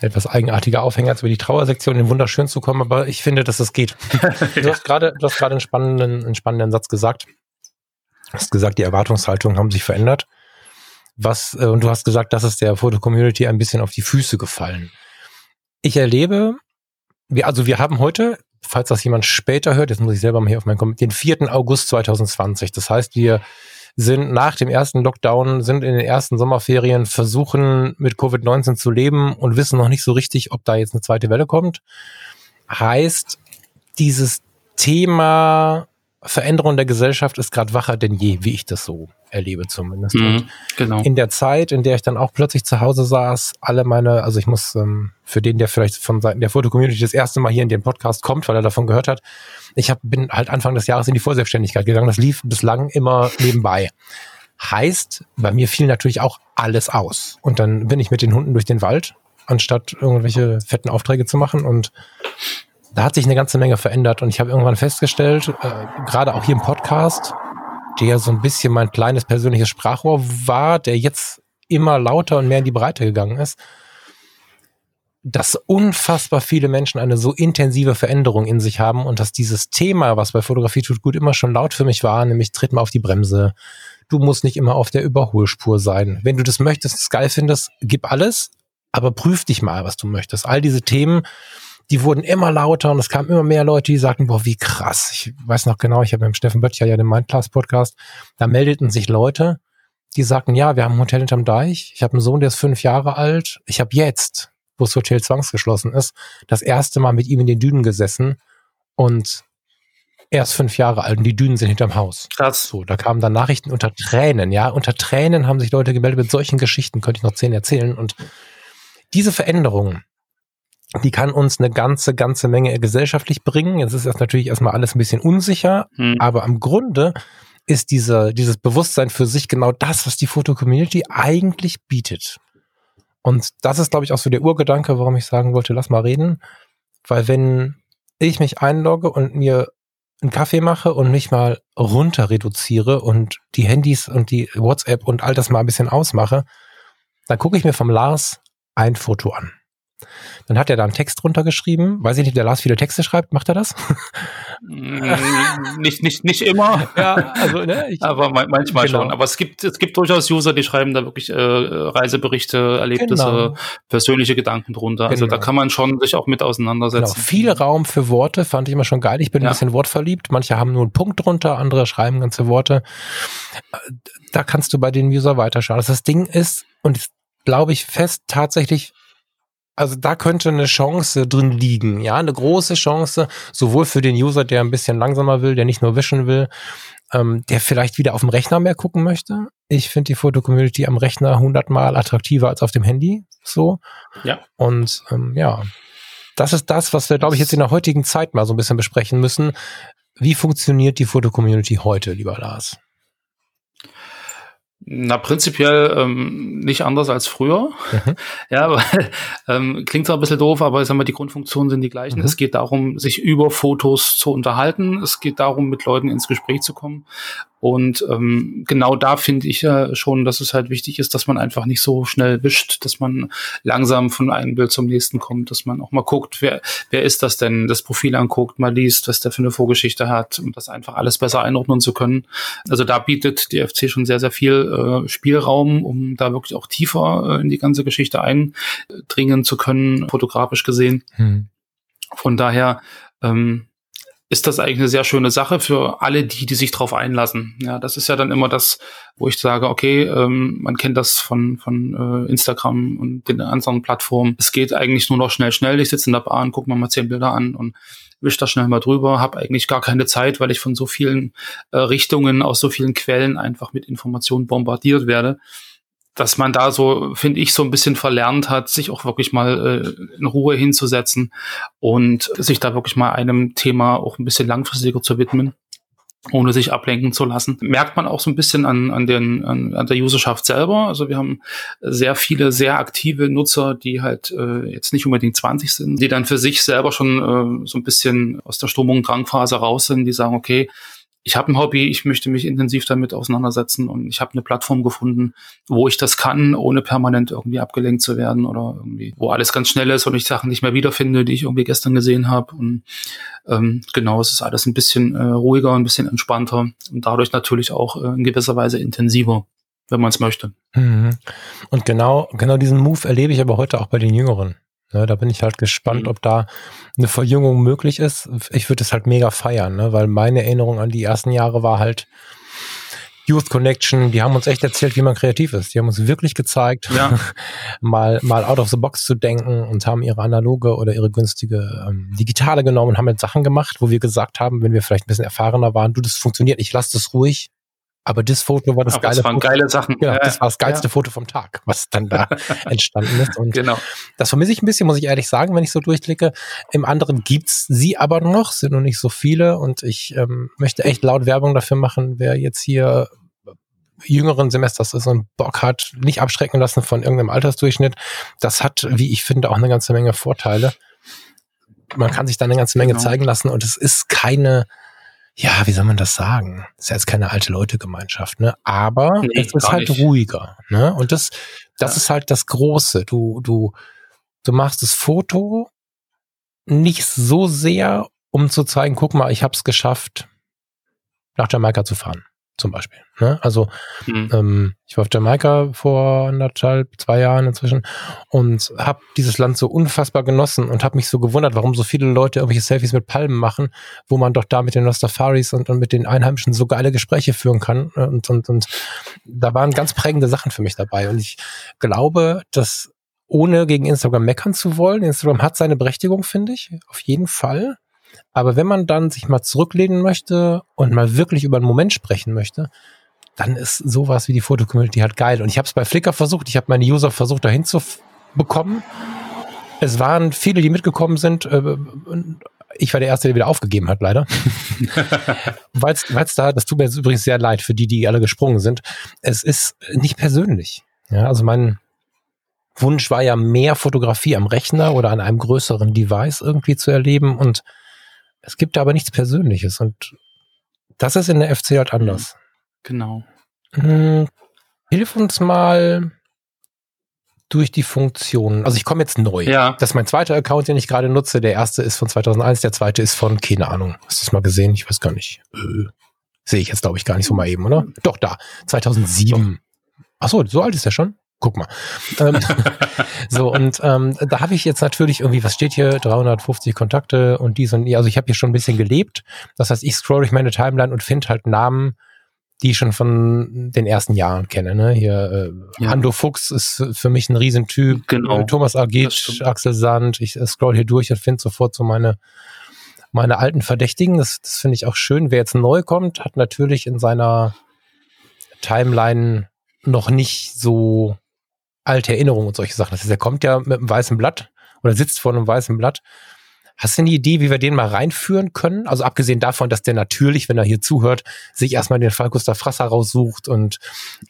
etwas eigenartiger Aufhänger, als über die Trauersektion in Wunderschön zu kommen, aber ich finde, dass es geht. du hast gerade, du hast gerade einen spannenden, einen spannenden Satz gesagt. Du hast gesagt, die Erwartungshaltungen haben sich verändert. Was, äh, und du hast gesagt, das ist der Foto-Community ein bisschen auf die Füße gefallen. Ich erlebe, wir, also wir haben heute, falls das jemand später hört, jetzt muss ich selber mal hier auf meinen Kommentar, den 4. August 2020. Das heißt, wir sind nach dem ersten Lockdown, sind in den ersten Sommerferien, versuchen mit Covid-19 zu leben und wissen noch nicht so richtig, ob da jetzt eine zweite Welle kommt. Heißt, dieses Thema Veränderung der Gesellschaft ist gerade wacher denn je, wie ich das so erlebe zumindest. Mhm, genau. In der Zeit, in der ich dann auch plötzlich zu Hause saß, alle meine, also ich muss ähm, für den, der vielleicht von Seiten der Foto-Community das erste Mal hier in den Podcast kommt, weil er davon gehört hat, ich hab, bin halt Anfang des Jahres in die Vorselbstständigkeit gegangen. Das lief bislang immer nebenbei. Heißt, bei mir fiel natürlich auch alles aus. Und dann bin ich mit den Hunden durch den Wald, anstatt irgendwelche fetten Aufträge zu machen und da hat sich eine ganze Menge verändert und ich habe irgendwann festgestellt, äh, gerade auch hier im Podcast, der so ein bisschen mein kleines persönliches Sprachrohr war, der jetzt immer lauter und mehr in die Breite gegangen ist, dass unfassbar viele Menschen eine so intensive Veränderung in sich haben und dass dieses Thema, was bei Fotografie tut gut immer schon laut für mich war, nämlich tritt mal auf die Bremse. Du musst nicht immer auf der Überholspur sein. Wenn du das möchtest, das geil findest, gib alles, aber prüf dich mal, was du möchtest. All diese Themen, die wurden immer lauter und es kamen immer mehr Leute, die sagten, boah, wie krass. Ich weiß noch genau, ich habe mit dem Steffen Böttcher ja den Mindclass Podcast, da meldeten sich Leute, die sagten, ja, wir haben ein Hotel hinterm Deich, ich habe einen Sohn, der ist fünf Jahre alt, ich habe jetzt, wo das Hotel zwangsgeschlossen ist, das erste Mal mit ihm in den Dünen gesessen und er ist fünf Jahre alt und die Dünen sind hinterm Haus. Krass. So, da kamen dann Nachrichten unter Tränen, ja, unter Tränen haben sich Leute gemeldet mit solchen Geschichten, könnte ich noch zehn erzählen und diese Veränderungen, die kann uns eine ganze, ganze Menge gesellschaftlich bringen. Jetzt ist das natürlich erstmal alles ein bisschen unsicher, hm. aber am Grunde ist diese, dieses Bewusstsein für sich genau das, was die Foto-Community eigentlich bietet. Und das ist, glaube ich, auch so der Urgedanke, warum ich sagen wollte, lass mal reden. Weil wenn ich mich einlogge und mir einen Kaffee mache und mich mal runter reduziere und die Handys und die WhatsApp und all das mal ein bisschen ausmache, dann gucke ich mir vom Lars ein Foto an. Dann hat er da einen Text drunter geschrieben. Weiß ich nicht, der Lars viele Texte schreibt. Macht er das? Mm, nicht, nicht, nicht immer. Ja, also, ne, ich, aber manchmal genau. schon. Aber es gibt, es gibt durchaus User, die schreiben da wirklich äh, Reiseberichte, Erlebnisse, genau. persönliche Gedanken drunter. Also genau. da kann man schon sich auch mit auseinandersetzen. Genau. Viel Raum für Worte fand ich immer schon geil. Ich bin ja. ein bisschen wortverliebt. Manche haben nur einen Punkt drunter, andere schreiben ganze Worte. Da kannst du bei den User weiterschauen. Also das Ding ist, und glaube ich fest, tatsächlich also da könnte eine Chance drin liegen, ja, eine große Chance, sowohl für den User, der ein bisschen langsamer will, der nicht nur wischen will, ähm, der vielleicht wieder auf dem Rechner mehr gucken möchte. Ich finde die Foto-Community am Rechner hundertmal attraktiver als auf dem Handy, so. Ja. Und ähm, ja, das ist das, was wir, glaube ich, jetzt in der heutigen Zeit mal so ein bisschen besprechen müssen. Wie funktioniert die Foto-Community heute, lieber Lars? Na, prinzipiell ähm, nicht anders als früher. Mhm. Ja, weil, ähm, klingt zwar ein bisschen doof, aber ich sag mal, die Grundfunktionen sind die gleichen. Mhm. Es geht darum, sich über Fotos zu unterhalten. Es geht darum, mit Leuten ins Gespräch zu kommen. Und ähm, genau da finde ich ja schon, dass es halt wichtig ist, dass man einfach nicht so schnell wischt, dass man langsam von einem Bild zum nächsten kommt, dass man auch mal guckt, wer, wer ist das denn, das Profil anguckt, mal liest, was der für eine Vorgeschichte hat, um das einfach alles besser einordnen zu können. Also da bietet die FC schon sehr, sehr viel äh, Spielraum, um da wirklich auch tiefer äh, in die ganze Geschichte eindringen zu können, fotografisch gesehen. Hm. Von daher ähm, ist das eigentlich eine sehr schöne Sache für alle die, die sich darauf einlassen. Ja, das ist ja dann immer das, wo ich sage, okay, ähm, man kennt das von, von äh, Instagram und den anderen Plattformen. Es geht eigentlich nur noch schnell, schnell. Ich sitze in der Bahn, gucke mir mal zehn Bilder an und wisch da schnell mal drüber, habe eigentlich gar keine Zeit, weil ich von so vielen äh, Richtungen, aus so vielen Quellen einfach mit Informationen bombardiert werde dass man da so, finde ich, so ein bisschen verlernt hat, sich auch wirklich mal äh, in Ruhe hinzusetzen und sich da wirklich mal einem Thema auch ein bisschen langfristiger zu widmen ohne sich ablenken zu lassen. Merkt man auch so ein bisschen an, an, den, an, an der Userschaft selber. Also wir haben sehr viele sehr aktive Nutzer, die halt äh, jetzt nicht unbedingt 20 sind, die dann für sich selber schon äh, so ein bisschen aus der und Drangphase raus sind, die sagen, okay, ich habe ein Hobby, ich möchte mich intensiv damit auseinandersetzen und ich habe eine Plattform gefunden, wo ich das kann, ohne permanent irgendwie abgelenkt zu werden oder irgendwie, wo alles ganz schnell ist und ich Sachen nicht mehr wiederfinde, die ich irgendwie gestern gesehen habe. Und ähm, genau, es ist alles ein bisschen äh, ruhiger, ein bisschen entspannter und dadurch natürlich auch äh, in gewisser Weise intensiver, wenn man es möchte. Mhm. Und genau, genau diesen Move erlebe ich aber heute auch bei den Jüngeren. Ne, da bin ich halt gespannt, mhm. ob da eine Verjüngung möglich ist. Ich würde es halt mega feiern, ne, weil meine Erinnerung an die ersten Jahre war halt Youth Connection, die haben uns echt erzählt, wie man kreativ ist. Die haben uns wirklich gezeigt, ja. mal, mal out of the box zu denken und haben ihre analoge oder ihre günstige ähm, digitale genommen und haben jetzt Sachen gemacht, wo wir gesagt haben, wenn wir vielleicht ein bisschen erfahrener waren, du, das funktioniert, ich lass das ruhig, aber das Foto war das Aber geile das waren Foto. geile Sachen. Genau, ja, das war das geilste ja. Foto vom Tag, was dann da entstanden ist. Und genau. das vermisse ich ein bisschen, muss ich ehrlich sagen, wenn ich so durchklicke. Im anderen gibt's sie aber noch, sind noch nicht so viele. Und ich ähm, möchte echt laut Werbung dafür machen, wer jetzt hier jüngeren Semesters ist und Bock hat, nicht abschrecken lassen von irgendeinem Altersdurchschnitt. Das hat, wie ich finde, auch eine ganze Menge Vorteile. Man kann sich da eine ganze Menge genau. zeigen lassen und es ist keine ja, wie soll man das sagen? Ist ja jetzt keine alte Leute-Gemeinschaft, ne? Aber nee, es ist halt nicht. ruhiger, ne? Und das, das ja. ist halt das Große. Du, du, du machst das Foto nicht so sehr, um zu zeigen, guck mal, ich hab's geschafft, nach Jamaika zu fahren zum Beispiel. Ne? Also mhm. ähm, ich war auf Jamaika vor anderthalb, zwei Jahren inzwischen und habe dieses Land so unfassbar genossen und habe mich so gewundert, warum so viele Leute irgendwelche Selfies mit Palmen machen, wo man doch da mit den Rastafaris und, und mit den Einheimischen so geile Gespräche führen kann. Und, und, und da waren ganz prägende Sachen für mich dabei. Und ich glaube, dass ohne gegen Instagram meckern zu wollen, Instagram hat seine Berechtigung, finde ich, auf jeden Fall. Aber wenn man dann sich mal zurücklehnen möchte und mal wirklich über einen Moment sprechen möchte, dann ist sowas wie die Fotocommunity halt geil. Und ich habe es bei Flickr versucht, ich habe meine User versucht, dahin zu bekommen. Es waren viele, die mitgekommen sind. Äh, ich war der Erste, der wieder aufgegeben hat, leider. Weil es da, das tut mir jetzt übrigens sehr leid für die, die alle gesprungen sind. Es ist nicht persönlich. Ja, also mein Wunsch war ja mehr Fotografie am Rechner oder an einem größeren Device irgendwie zu erleben und es gibt aber nichts Persönliches und das ist in der FC halt anders. Genau. Hm, hilf uns mal durch die Funktionen. Also ich komme jetzt neu. Ja. Das ist mein zweiter Account, den ich gerade nutze. Der erste ist von 2001, der zweite ist von, keine Ahnung. Hast du das mal gesehen? Ich weiß gar nicht. Äh, Sehe ich jetzt, glaube ich, gar nicht so mal eben, oder? Doch, da. 2007. Ach so, so alt ist er schon? Guck mal. Ähm, so, und ähm, da habe ich jetzt natürlich irgendwie, was steht hier, 350 Kontakte und dies und die. Also ich habe hier schon ein bisschen gelebt. Das heißt, ich scroll durch meine Timeline und finde halt Namen, die ich schon von den ersten Jahren kenne. Ne? Hier äh, ja. Hando Fuchs ist für mich ein Riesentyp. Genau. Äh, Thomas Agit, Axel Sand. Ich äh, scroll hier durch und finde sofort so meine meine alten Verdächtigen. Das, das finde ich auch schön. Wer jetzt neu kommt, hat natürlich in seiner Timeline noch nicht so alte Erinnerungen und solche Sachen. Das heißt, er kommt ja mit einem weißen Blatt oder sitzt vor einem weißen Blatt Hast du eine Idee, wie wir den mal reinführen können? Also abgesehen davon, dass der natürlich, wenn er hier zuhört, sich erstmal den Fall Gustav Frasser raussucht und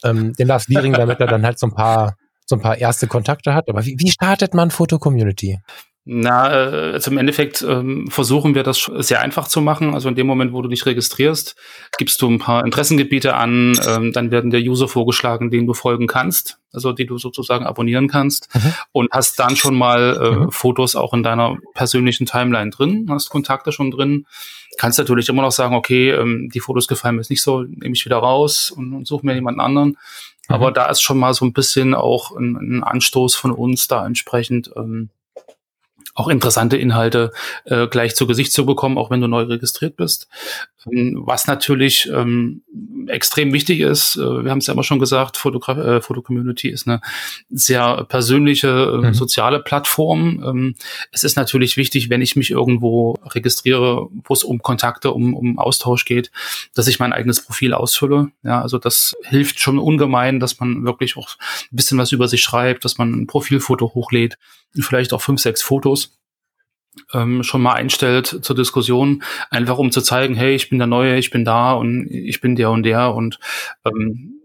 ähm, den Lars Liering, damit er dann halt so ein paar so ein paar erste Kontakte hat. Aber wie, wie startet man Foto-Community? Na, äh, also im Endeffekt ähm, versuchen wir das sehr einfach zu machen. Also in dem Moment, wo du dich registrierst, gibst du ein paar Interessengebiete an, ähm, dann werden der User vorgeschlagen, den du folgen kannst, also die du sozusagen abonnieren kannst mhm. und hast dann schon mal äh, mhm. Fotos auch in deiner persönlichen Timeline drin, hast Kontakte schon drin. Kannst natürlich immer noch sagen, okay, ähm, die Fotos gefallen mir jetzt nicht so, nehme ich wieder raus und, und suche mir jemanden anderen. Mhm. Aber da ist schon mal so ein bisschen auch ein, ein Anstoß von uns da entsprechend. Ähm, auch interessante Inhalte äh, gleich zu Gesicht zu bekommen, auch wenn du neu registriert bist. Ähm, was natürlich ähm, extrem wichtig ist, äh, wir haben es ja immer schon gesagt, Fotogra äh, Foto-Community ist eine sehr persönliche, äh, mhm. soziale Plattform. Ähm, es ist natürlich wichtig, wenn ich mich irgendwo registriere, wo es um Kontakte, um, um Austausch geht, dass ich mein eigenes Profil ausfülle. Ja, also das hilft schon ungemein, dass man wirklich auch ein bisschen was über sich schreibt, dass man ein Profilfoto hochlädt, vielleicht auch fünf, sechs Fotos ähm, schon mal einstellt zur Diskussion, einfach um zu zeigen, hey, ich bin der Neue, ich bin da und ich bin der und der und ähm,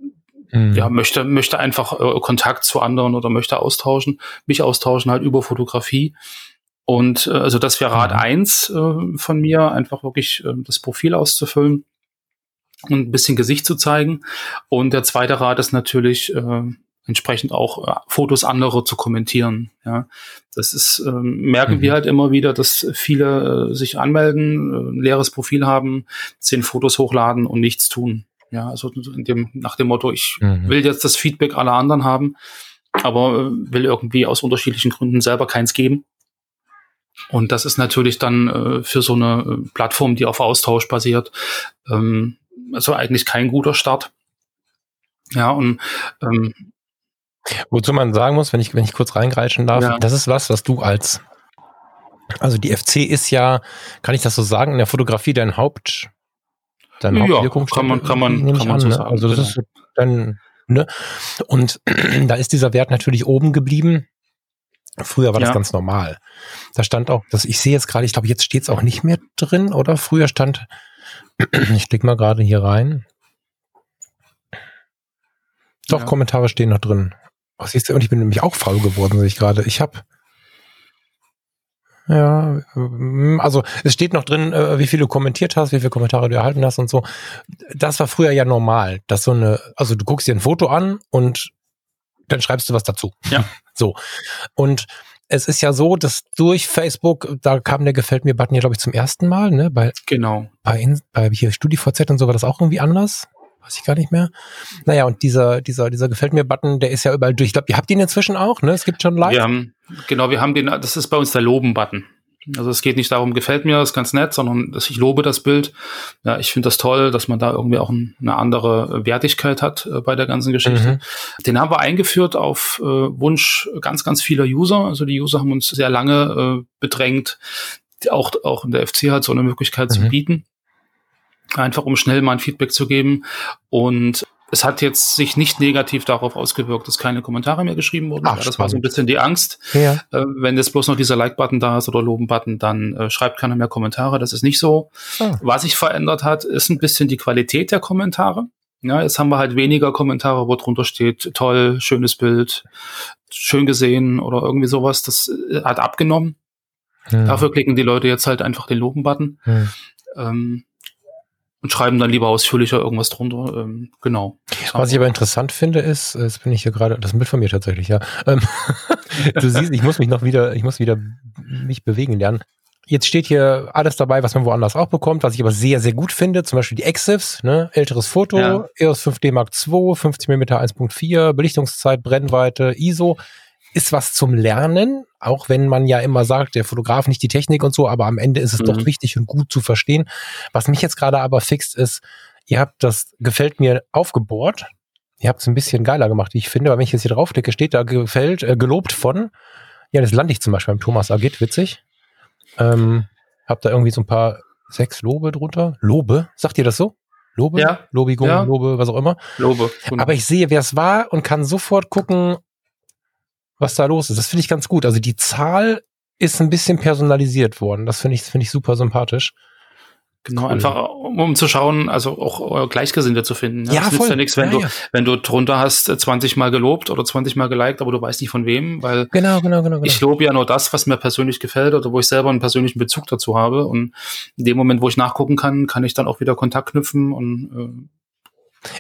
mhm. ja, möchte, möchte einfach äh, Kontakt zu anderen oder möchte austauschen, mich austauschen halt über Fotografie. Und äh, also das wäre Rat mhm. eins äh, von mir, einfach wirklich äh, das Profil auszufüllen und ein bisschen Gesicht zu zeigen. Und der zweite Rat ist natürlich, äh, entsprechend auch äh, Fotos anderer zu kommentieren. Ja, das ist ähm, merken mhm. wir halt immer wieder, dass viele äh, sich anmelden, äh, ein leeres Profil haben, zehn Fotos hochladen und nichts tun. Ja, also in dem, nach dem Motto, ich mhm. will jetzt das Feedback aller anderen haben, aber äh, will irgendwie aus unterschiedlichen Gründen selber keins geben. Und das ist natürlich dann äh, für so eine äh, Plattform, die auf Austausch basiert, ähm, also eigentlich kein guter Start. Ja, und ähm, Wozu man sagen muss, wenn ich, wenn ich kurz reingreitschen darf, ja. das ist was, was du als, also die FC ist ja, kann ich das so sagen, in der Fotografie dein Haupt, dein ja, Hauptwirkungsstätte. Kann man, kann man, kann man an, so ne? sagen. Also das genau. ist dann, ne? Und da ist dieser Wert natürlich oben geblieben. Früher war ja. das ganz normal. Da stand auch, das, ich sehe jetzt gerade, ich glaube, jetzt steht es auch nicht mehr drin, oder? Früher stand, ich klicke mal gerade hier rein. Doch, ja. Kommentare stehen noch drin. Was siehst du? Und ich bin nämlich auch faul geworden, sehe ich gerade. Ich habe ja, ähm, also es steht noch drin, äh, wie viel du kommentiert hast, wie viele Kommentare du erhalten hast und so. Das war früher ja normal, dass so eine, also du guckst dir ein Foto an und dann schreibst du was dazu. Ja. So. Und es ist ja so, dass durch Facebook, da kam der Gefällt mir Button ja, glaube ich, zum ersten Mal, ne? Bei, genau. Bei, bei hier StudiVZ und so war das auch irgendwie anders weiß ich gar nicht mehr. Naja, und dieser, dieser, dieser gefällt mir Button, der ist ja überall durch. Ich glaube, ihr habt ihn inzwischen auch, ne? Es gibt schon live. Wir haben, genau, wir haben den, das ist bei uns der Loben-Button. Also es geht nicht darum, gefällt mir, ist ganz nett, sondern dass ich lobe das Bild. Ja, ich finde das toll, dass man da irgendwie auch ein, eine andere Wertigkeit hat äh, bei der ganzen Geschichte. Mhm. Den haben wir eingeführt auf äh, Wunsch ganz, ganz vieler User. Also die User haben uns sehr lange äh, bedrängt, auch, auch in der FC halt so eine Möglichkeit mhm. zu bieten einfach um schnell mal ein Feedback zu geben. Und es hat jetzt sich nicht negativ darauf ausgewirkt, dass keine Kommentare mehr geschrieben wurden. Ach, das war so ein bisschen die Angst. Ja. Äh, wenn jetzt bloß noch dieser Like-Button da ist oder Loben-Button, dann äh, schreibt keiner mehr Kommentare. Das ist nicht so. Ah. Was sich verändert hat, ist ein bisschen die Qualität der Kommentare. Ja, jetzt haben wir halt weniger Kommentare, wo drunter steht, toll, schönes Bild, schön gesehen oder irgendwie sowas. Das äh, hat abgenommen. Hm. Dafür klicken die Leute jetzt halt einfach den Loben-Button. Hm. Ähm, und schreiben dann lieber ausführlicher irgendwas drunter. Ähm, genau. Was ich aber interessant finde, ist, jetzt bin ich hier gerade, das ist ein Bild von mir tatsächlich, ja. Ähm, du siehst, ich muss mich noch wieder, ich muss wieder mich bewegen lernen. Jetzt steht hier alles dabei, was man woanders auch bekommt, was ich aber sehr, sehr gut finde. Zum Beispiel die EXIFs, ne? älteres Foto, ja. EOS 5D Mark II, 50 mm 1.4, Belichtungszeit, Brennweite, ISO ist was zum Lernen, auch wenn man ja immer sagt, der Fotograf nicht die Technik und so, aber am Ende ist es mhm. doch wichtig und gut zu verstehen. Was mich jetzt gerade aber fixt ist, Ihr habt das gefällt mir aufgebohrt. Ihr habt es ein bisschen geiler gemacht, wie ich finde, weil wenn ich jetzt hier draufklicke, steht da gefällt, äh, gelobt von. Ja, das lande ich zum Beispiel beim Thomas Agit, witzig. Ähm, hab da irgendwie so ein paar sechs Lobe drunter. Lobe? Sagt ihr das so? Lobe? Ja. Lobigung, Ja. Lobe, was auch immer. Lobe. Aber ich sehe, wer es war und kann sofort gucken, was da los ist. Das finde ich ganz gut. Also die Zahl ist ein bisschen personalisiert worden. Das finde ich, finde ich super sympathisch. Genau, Cool. einfach um, zu schauen, also auch äh, Gleichgesinnte zu finden. Ja, das voll. ja nichts, wenn Ja, du, ja. wenn du drunter hast äh, 20 Mal gelobt oder 20 Mal geliked, aber du weißt nicht von wem, weil Genau, genau, genau. genau. ich lobe ja nur das, was mir persönlich gefällt oder wo ich selber einen persönlichen Bezug dazu habe. Und in dem Moment, wo ich nachgucken kann, kann ich dann auch wieder Kontakt knüpfen und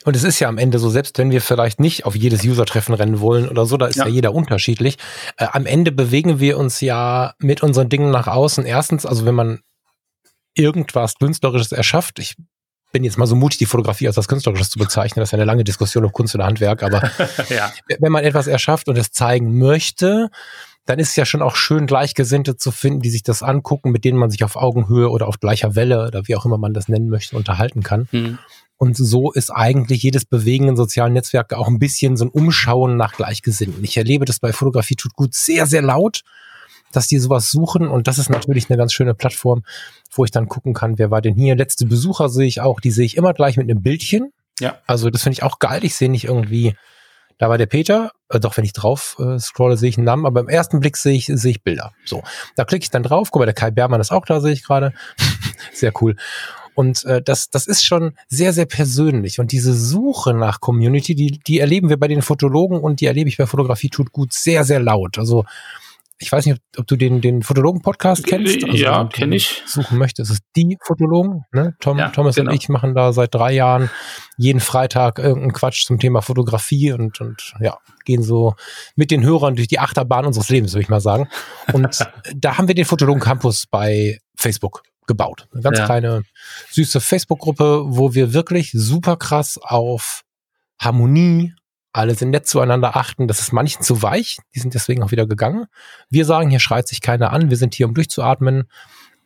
Und es ist ja am Ende so, selbst wenn wir vielleicht nicht auf jedes User-Treffen rennen wollen oder so, da ist ja, Ja. jeder unterschiedlich. Äh, am Ende bewegen wir uns ja mit unseren Dingen nach außen. Erstens, also wenn man irgendwas Künstlerisches erschafft, ich bin jetzt mal so mutig, die Fotografie als was Künstlerisches zu bezeichnen, das ist ja eine lange Diskussion ob Kunst oder Handwerk, aber ja. wenn man etwas erschafft und es zeigen möchte, dann ist es ja schon auch schön, Gleichgesinnte zu finden, die sich das angucken, mit denen man sich auf Augenhöhe oder auf gleicher Welle oder wie auch immer man das nennen möchte, unterhalten kann. Hm. Und so ist eigentlich jedes Bewegen in sozialen Netzwerken auch ein bisschen so ein Umschauen nach Gleichgesinnten. Ich erlebe das bei Fotografie tut gut sehr, sehr laut, dass die sowas suchen. Und das ist natürlich eine ganz schöne Plattform, wo ich dann gucken kann, wer war denn hier. Letzte Besucher sehe ich auch, die sehe ich immer gleich mit einem Bildchen. Ja. Also das finde ich auch geil. Ich sehe nicht irgendwie, da war der Peter, äh, doch wenn ich drauf äh, scrolle, sehe ich einen Namen, aber im ersten Blick sehe ich, sehe ich Bilder. So, da klicke ich dann drauf. Guck mal, der Kai Bermann ist auch da, sehe ich gerade. sehr cool. Und äh, das, das ist schon sehr, sehr persönlich. Und diese Suche nach Community, die, die erleben wir bei den Fotologen und die erlebe ich bei Fotografie tut gut sehr, sehr laut. Also ich weiß nicht, ob, du den, den Fotologen-Podcast kennst. Also, Ja, wenn du kenn ich. Suchen möchtest. Es ist die Fotologen. Ne? Tom, Ja, Thomas genau. und ich machen da seit drei Jahren jeden Freitag irgendeinen Quatsch zum Thema Fotografie und, und ja, gehen so mit den Hörern durch die Achterbahn unseres Lebens, würde ich mal sagen. Und da haben wir den Fotologen Campus bei Facebook gebaut. Eine ganz Ja. kleine, süße Facebook-Gruppe, wo wir wirklich super krass auf Harmonie, alle sind nett zueinander achten. Das ist manchen zu weich. Die sind deswegen auch wieder gegangen. Wir sagen, hier schreit sich keiner an. Wir sind hier, um durchzuatmen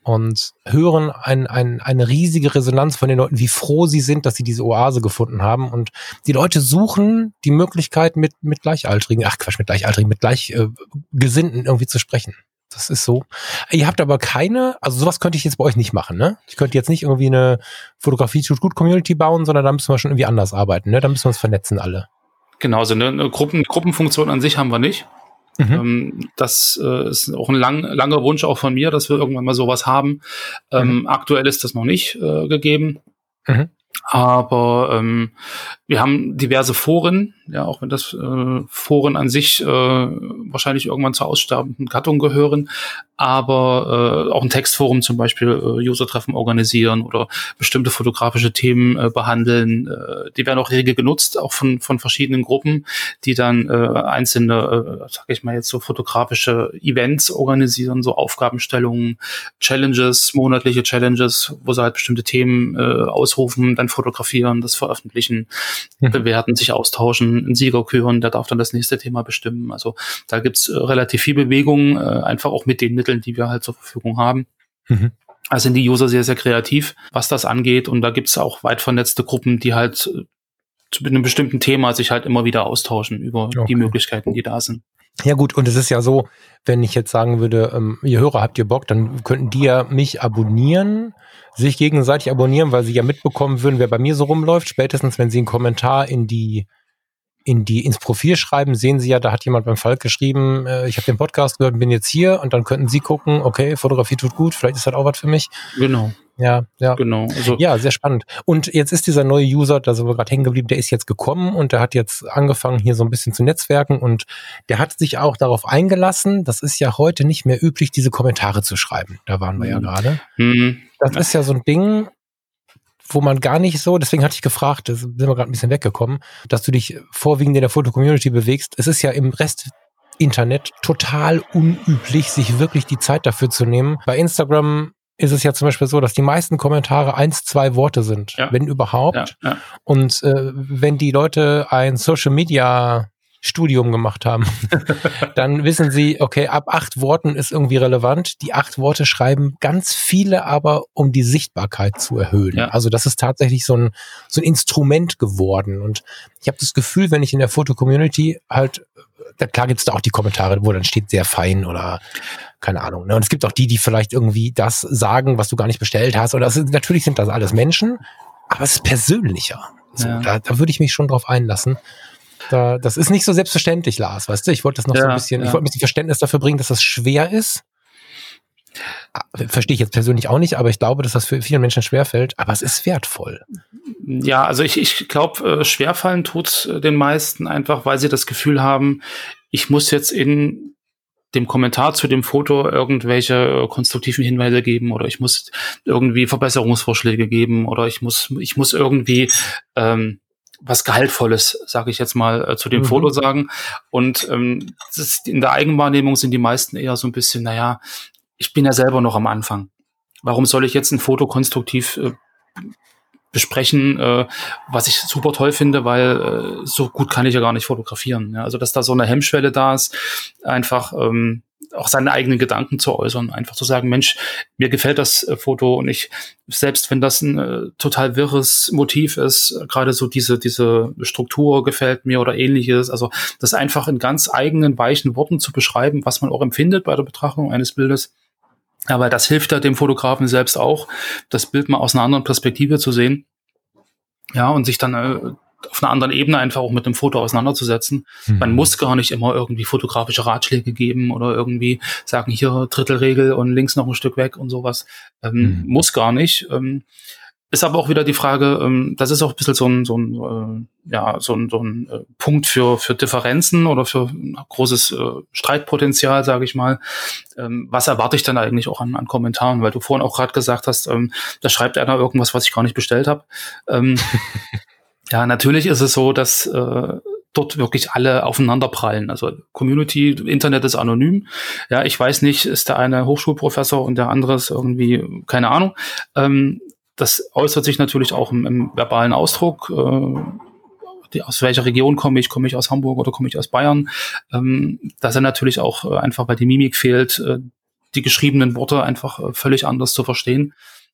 und hören ein, ein, eine riesige Resonanz von den Leuten, wie froh sie sind, dass sie diese Oase gefunden haben. Und die Leute suchen die Möglichkeit, mit, mit Gleichaltrigen, ach Quatsch, mit Gleichaltrigen, mit Gleichgesinnten irgendwie zu sprechen. Das ist so. Ihr habt aber keine, also sowas könnte ich jetzt bei euch nicht machen, ne? Ich könnte jetzt nicht irgendwie eine Fotografie tut gut Community bauen, sondern da müssen wir schon irgendwie anders arbeiten, ne? Da müssen wir uns vernetzen alle. Genau, also eine, eine Gruppen, Gruppenfunktion an sich haben wir nicht. Mhm. Ähm, das äh, ist auch ein lang, langer Wunsch auch von mir, dass wir irgendwann mal sowas haben. Ähm, Aktuell ist das noch nicht äh, gegeben. Mhm. Aber ähm, wir haben diverse Foren, ja, auch wenn das äh, Foren an sich äh, wahrscheinlich irgendwann zur aussterbenden Gattung gehören, aber äh, auch ein Textforum zum Beispiel äh, User-Treffen organisieren oder bestimmte fotografische Themen äh, behandeln. Äh, die werden auch rege genutzt, auch von, von verschiedenen Gruppen, die dann äh, einzelne, äh, sag ich mal jetzt so fotografische Events organisieren, so Aufgabenstellungen, Challenges, monatliche Challenges, wo sie halt bestimmte Themen äh, ausrufen, dann fotografieren, das veröffentlichen. Bewerten, sich austauschen, einen Sieger küren, der darf dann das nächste Thema bestimmen. Also da gibt's äh, relativ viel Bewegung, äh, einfach auch mit den Mitteln, die wir halt zur Verfügung haben. Mhm. Also sind die User sehr, sehr kreativ, was das angeht. Und da gibt's auch weit vernetzte Gruppen, die halt äh, zu einem bestimmten Thema sich halt immer wieder austauschen über Okay. die Möglichkeiten, die da sind. Ja gut, und es ist ja so, wenn ich jetzt sagen würde, ähm, ihr Hörer habt ihr Bock, dann könnten die ja mich abonnieren, sich gegenseitig abonnieren, weil sie ja mitbekommen würden, wer bei mir so rumläuft. Spätestens, wenn sie einen Kommentar in die in die ins Profil schreiben, sehen sie ja, da hat jemand beim Falk geschrieben, äh, ich habe den Podcast gehört bin jetzt hier und dann könnten sie gucken, okay, Fotografie tut gut, vielleicht ist das auch was für mich. Genau, Ja, ja. genau. Also Ja, sehr spannend. Und jetzt ist dieser neue User, da sind wir gerade hängen geblieben, der ist jetzt gekommen und der hat jetzt angefangen, hier so ein bisschen zu netzwerken und der hat sich auch darauf eingelassen, das ist ja heute nicht mehr üblich, diese Kommentare zu schreiben. Da waren wir ja Mhm. gerade. hm, Das ist ja so ein Ding, wo man gar nicht so, deswegen hatte ich gefragt, da sind wir gerade ein bisschen weggekommen, dass du dich vorwiegend in der Foto-Community bewegst. Es ist ja im Rest Internet total unüblich, sich wirklich die Zeit dafür zu nehmen. Bei Instagram ist es ja zum Beispiel so, dass die meisten Kommentare eins, zwei Worte sind, Ja. wenn überhaupt. ja, ja. Und äh, wenn die Leute ein Social Media Studium gemacht haben, dann wissen sie, okay, ab acht Worten ist irgendwie relevant. Die acht Worte schreiben ganz viele aber, um die Sichtbarkeit zu erhöhen. Ja. Also das ist tatsächlich so ein, so ein Instrument geworden. Und ich habe das Gefühl, wenn ich in der Foto-Community halt, klar gibt's da auch die Kommentare, wo dann steht sehr fein oder keine Ahnung. Ne? Und es gibt auch die, die vielleicht irgendwie das sagen, was du gar nicht bestellt hast. Oder ist, natürlich sind das alles Menschen, aber es ist persönlicher. So, ja. da, da würde ich mich schon drauf einlassen. Da, das ist nicht so selbstverständlich, Lars, weißt du? Ich wollte das noch ja, so ein bisschen, ja. ich wollte ein bisschen Verständnis dafür bringen, dass das schwer ist. Ah, verstehe ich jetzt persönlich auch nicht, aber ich glaube, dass das für viele Menschen schwerfällt, aber es ist wertvoll. Ja, also ich, ich glaube, äh, schwerfallen tut äh, den meisten einfach, weil sie das Gefühl haben, ich muss jetzt in dem Kommentar zu dem Foto irgendwelche äh, konstruktiven Hinweise geben oder ich muss irgendwie Verbesserungsvorschläge geben oder ich muss ich muss irgendwie ähm, was Gehaltvolles, sage ich jetzt mal, äh, zu dem mhm. Foto sagen. Und ähm, ist, in der Eigenwahrnehmung sind die meisten eher so ein bisschen, naja, ich bin ja selber noch am Anfang. Warum soll ich jetzt ein Foto konstruktiv äh, besprechen, äh, was ich super toll finde, weil äh, so gut kann ich ja gar nicht fotografieren. Ja? Also dass da so eine Hemmschwelle da ist, einfach ähm, auch seine eigenen Gedanken zu äußern, einfach zu sagen, Mensch, mir gefällt das äh, Foto und ich, selbst wenn das ein äh, total wirres Motiv ist, gerade so diese, diese Struktur gefällt mir oder ähnliches, also das einfach in ganz eigenen, weichen Worten zu beschreiben, was man auch empfindet bei der Betrachtung eines Bildes, aber das hilft ja dem Fotografen selbst auch, das Bild mal aus einer anderen Perspektive zu sehen. Ja, und sich dann äh, auf einer anderen Ebene einfach auch mit dem Foto auseinanderzusetzen. Mhm. Man muss gar nicht immer irgendwie fotografische Ratschläge geben oder irgendwie sagen, hier Drittelregel und links noch ein Stück weg und sowas. Ähm, mhm. Muss gar nicht. Ähm, ist aber auch wieder die Frage, ähm, das ist auch ein bisschen so ein, so ein, äh, ja, so ein, so ein äh, Punkt für, für Differenzen oder für großes äh, Streitpotenzial, sage ich mal. Ähm, was erwarte ich dann eigentlich auch an, an Kommentaren? Weil du vorhin auch gerade gesagt hast, ähm, da schreibt einer irgendwas, was ich gar nicht bestellt habe. Ähm, ja, natürlich ist es so, dass äh, dort wirklich alle aufeinanderprallen. Also Community, Internet ist anonym. Ja, ich weiß nicht, ist der eine Hochschulprofessor und der andere ist irgendwie, keine Ahnung. Ähm, das äußert sich natürlich auch im, im verbalen Ausdruck. Äh, die, aus welcher Region komme ich? Komme ich aus Hamburg oder komme ich aus Bayern? Ähm, dass er natürlich auch äh, einfach, weil die Mimik fehlt, äh, die geschriebenen Worte einfach äh, völlig anders zu verstehen.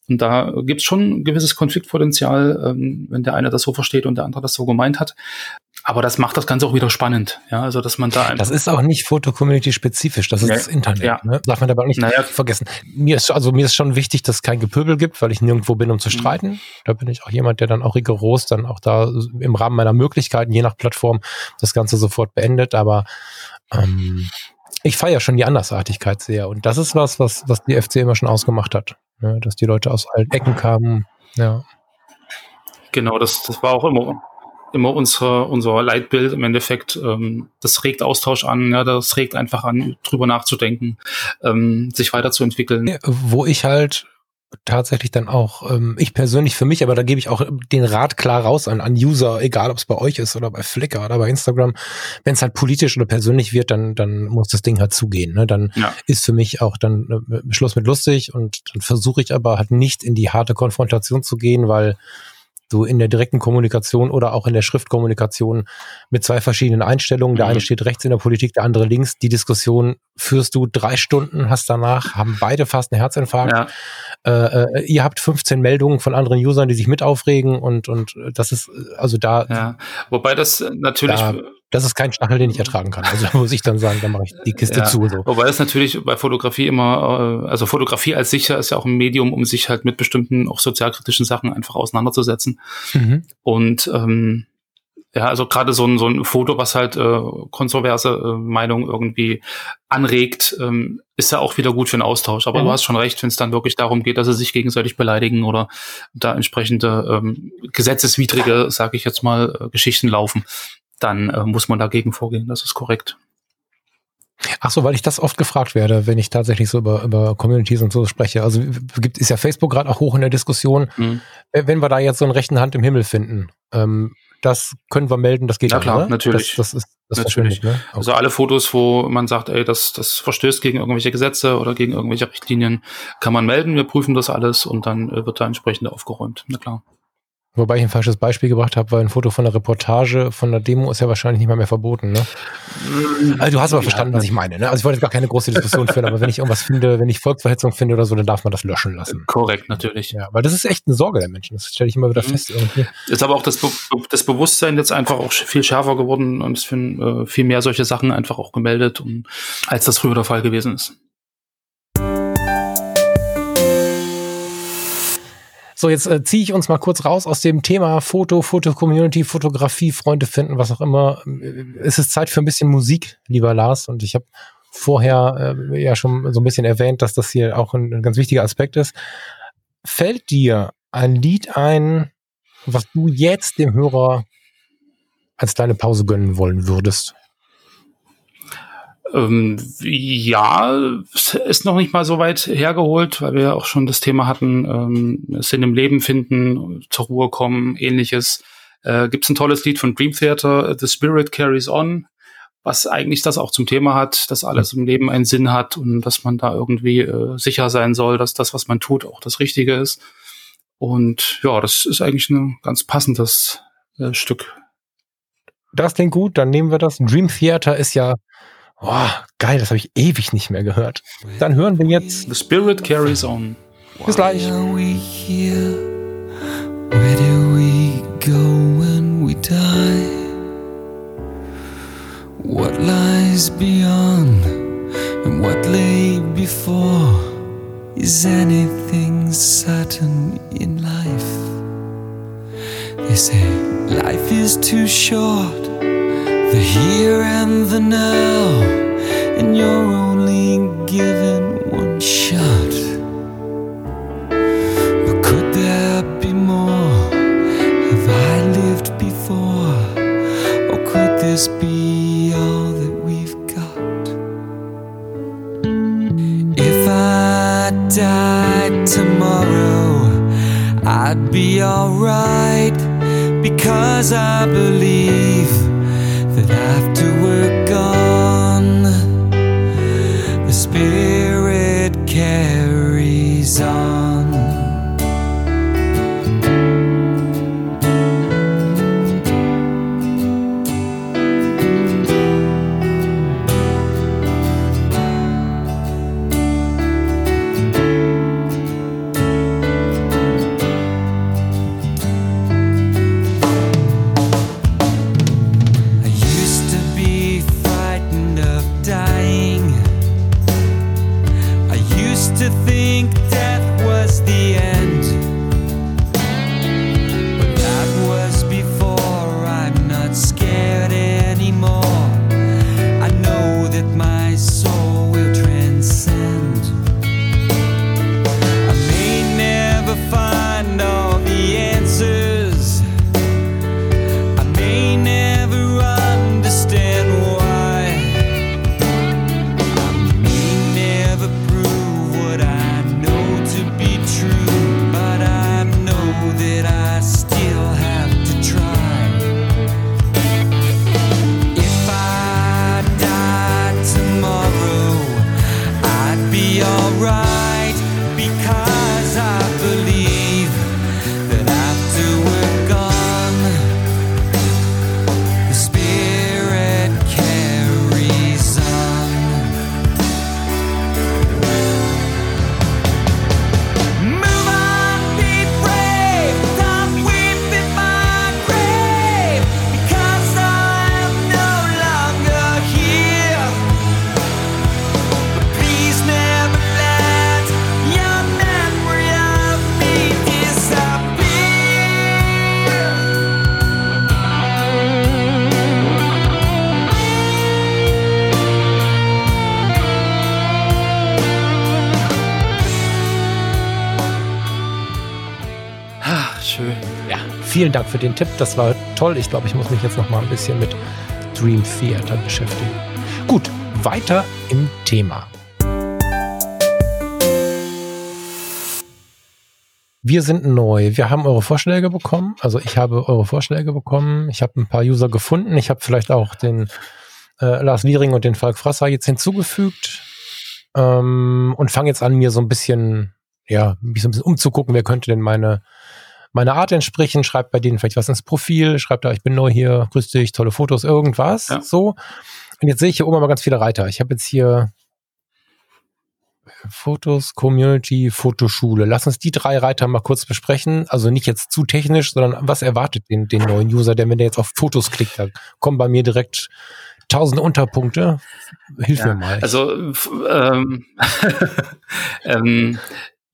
Und da gibt's schon ein gewisses Konfliktpotenzial, ähm, wenn der eine das so versteht und der andere das so gemeint hat. Aber das macht das Ganze auch wieder spannend, ja, also dass man da Das ist auch nicht Foto-Community spezifisch, das ist nee. das Internet, ja. ne? darf man dabei auch nicht naja. vergessen. Mir ist also mir ist schon wichtig, dass es kein Gepöbel gibt, weil ich nirgendwo bin, um zu mhm. streiten. Mhm. Da bin ich auch jemand, der dann auch rigoros dann auch da im Rahmen meiner Möglichkeiten, je nach Plattform, das Ganze sofort beendet. Aber ähm, ich feiere schon die Andersartigkeit sehr und das ist was, was was die FC immer schon ausgemacht hat ne? dass die Leute aus allen Ecken kamen. Ja. Genau, das, das war auch immer, immer unsere, unser Leitbild im Endeffekt. Ähm, das regt Austausch an, ja, das regt einfach an, drüber nachzudenken, ähm, sich weiterzuentwickeln. Ja, wo ich halt tatsächlich dann auch, ähm, ich persönlich für mich, aber da gebe ich auch den Rat klar raus an, an User, egal ob es bei euch ist oder bei Flickr oder bei Instagram, wenn es halt politisch oder persönlich wird, dann, dann muss das Ding halt zugehen. Ne? Dann ja. ist für mich auch dann äh, Schluss mit lustig und dann versuche ich aber halt nicht in die harte Konfrontation zu gehen, weil du in der direkten Kommunikation oder auch in der Schriftkommunikation mit zwei verschiedenen Einstellungen. Der mhm. eine steht rechts in der Politik, der andere links. Die Diskussion führst du drei Stunden, hast danach, haben beide fast einen Herzinfarkt. Ja. Äh, äh, ihr habt 15 Meldungen von anderen Usern, die sich mit aufregen und, und das ist also da. Ja. Wobei das natürlich. Da, das ist kein Stachel, den ich ertragen kann. Also muss ich dann sagen, da mache ich die Kiste ja, zu. So. Wobei das natürlich bei Fotografie immer, äh, also Fotografie als sicher ist ja auch ein Medium, um sich halt mit bestimmten auch sozialkritischen Sachen einfach auseinanderzusetzen. Mhm. Und ähm, ja, also gerade so ein, so ein Foto, was halt äh, kontroverse äh, Meinung irgendwie anregt, ähm, ist ja auch wieder gut für den Austausch. Aber mhm. du hast schon recht, wenn es dann wirklich darum geht, dass sie sich gegenseitig beleidigen oder da entsprechende ähm, gesetzeswidrige, sage ich jetzt mal, äh, Geschichten laufen, dann äh, muss man dagegen vorgehen. Das ist korrekt. Ach so, weil ich das oft gefragt werde, wenn ich tatsächlich so über, über Communities und so spreche. Also gibt ist ja Facebook gerade auch hoch in der Diskussion. Mhm. Wenn wir da jetzt so einen rechten Hand im Himmel finden, ähm, das können wir melden, das geht ja klar, ne? natürlich. Das, das ist das natürlich. Ne? Okay. Also alle Fotos, wo man sagt, ey, das, das verstößt gegen irgendwelche Gesetze oder gegen irgendwelche Richtlinien, kann man melden. Wir prüfen das alles und dann äh, wird da entsprechend aufgeräumt. Na klar. Wobei ich ein falsches Beispiel gebracht habe, weil ein Foto von der Reportage, von der Demo ist ja wahrscheinlich nicht mal mehr verboten. Ne? Also du hast aber verstanden, was ich meine. Ne? Also ich wollte jetzt gar keine große Diskussion führen, aber wenn ich irgendwas finde, wenn ich Volksverhetzung finde oder so, dann darf man das löschen lassen. Korrekt, natürlich. Ja, weil das ist echt eine Sorge der Menschen. Das stelle ich immer wieder mhm. fest. Irgendwie. Ist aber auch das, Be das Bewusstsein jetzt einfach auch viel schärfer geworden und es finden äh, viel mehr solche Sachen einfach auch gemeldet, und, als das früher der Fall gewesen ist. So, jetzt äh, ziehe ich uns mal kurz raus aus dem Thema Foto, Foto-Community, Fotografie, Freunde finden, was auch immer. Es ist Zeit für ein bisschen Musik, lieber Lars. Und ich habe vorher äh, ja schon so ein bisschen erwähnt, dass das hier auch ein, ein ganz wichtiger Aspekt ist. Fällt dir ein Lied ein, was du jetzt dem Hörer als deine Pause gönnen wollen würdest? Ähm, ja, ist noch nicht mal so weit hergeholt, weil wir auch schon das Thema hatten, ähm, Sinn im Leben finden, zur Ruhe kommen, ähnliches. Äh, Gibt es ein tolles Lied von Dream Theater, The Spirit Carries On, was eigentlich das auch zum Thema hat, dass alles im Leben einen Sinn hat und dass man da irgendwie äh, sicher sein soll, dass das, was man tut, auch das Richtige ist. Und ja, das ist eigentlich ein ganz passendes äh, Stück. Das klingt gut, dann nehmen wir das. Dream Theater ist ja Oh, geil, das habe ich ewig nicht mehr gehört. Dann hören wir jetzt The Spirit Carries On. Bis gleich. Where do we go when we die? What lies beyond and what lay before? Is anything certain in life? They say life is too short the here and the now, and you're only given one shot. But could there be more? Have I lived before? Or could this be all that we've got? If I died tomorrow, I'd be alright because I believe after. Vielen Dank für den Tipp. Das war toll. Ich glaube, ich muss mich jetzt noch mal ein bisschen mit Dream Theater beschäftigen. Gut, weiter im Thema. Wir sind neu. Wir haben eure Vorschläge bekommen. Also ich habe eure Vorschläge bekommen. Ich habe ein paar User gefunden. Ich habe vielleicht auch den äh, Lars Liering und den Falk Frasser jetzt hinzugefügt ähm, und fange jetzt an, mir so ein bisschen, ja, mich so ein bisschen umzugucken, wer könnte denn meine meiner Art entsprechen, schreibt bei denen vielleicht was ins Profil, schreibt da, ich bin neu hier, grüß dich, tolle Fotos, irgendwas, ja. so. Und jetzt sehe ich hier oben mal ganz viele Reiter. Ich habe jetzt hier Fotos, Community, Fotoschule. Lass uns die drei Reiter mal kurz besprechen. Also nicht jetzt zu technisch, sondern was erwartet den, den neuen User, der wenn der jetzt auf Fotos klickt, da kommen bei mir direkt tausende Unterpunkte. Hilf ja, mir mal. Also ähm, ähm,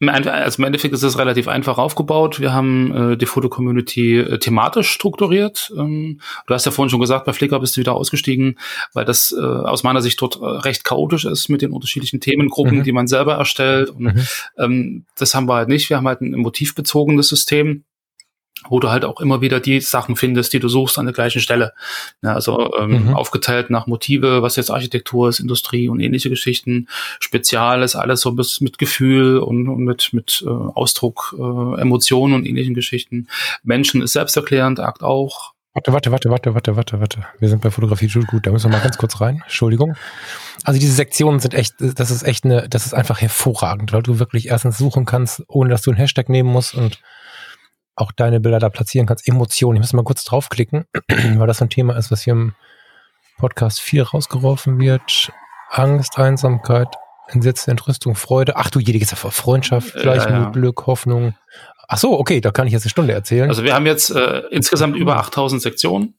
also im Endeffekt ist es relativ einfach aufgebaut. Wir haben äh, die Foto-Community äh, thematisch strukturiert. Ähm, du hast ja vorhin schon gesagt, bei Flickr bist du wieder ausgestiegen, weil das äh, aus meiner Sicht dort äh, recht chaotisch ist mit den unterschiedlichen Themengruppen, mhm. die man selber erstellt. Und mhm. ähm, das haben wir halt nicht. Wir haben halt ein motivbezogenes System wo du halt auch immer wieder die Sachen findest, die du suchst an der gleichen Stelle. Ja, also ähm, mhm. aufgeteilt nach Motive, was jetzt Architektur ist, Industrie und ähnliche Geschichten. Spezial ist alles so bisschen mit Gefühl und, und mit, mit äh, Ausdruck, äh, Emotionen und ähnlichen Geschichten. Menschen ist selbsterklärend, Akt auch. Warte, warte, warte, warte, warte, warte, warte. Wir sind bei Fotografie schon gut. Da müssen wir mal ganz kurz rein. Entschuldigung. Also diese Sektionen sind echt, das ist echt eine, das ist einfach hervorragend, weil du wirklich erstens suchen kannst, ohne dass du einen Hashtag nehmen musst und auch deine Bilder da platzieren kannst. Emotionen. Ich muss mal kurz draufklicken, weil das ein Thema ist, was hier im Podcast 4 rausgeworfen wird. Angst, Einsamkeit, Entsetzen, Entrüstung, Freude. Ach du jede Freundschaft, Gleichmut, ja, ja. Glück, Hoffnung. Ach so, okay, da kann ich jetzt eine Stunde erzählen. Also wir haben jetzt äh, insgesamt über 8000 Sektionen.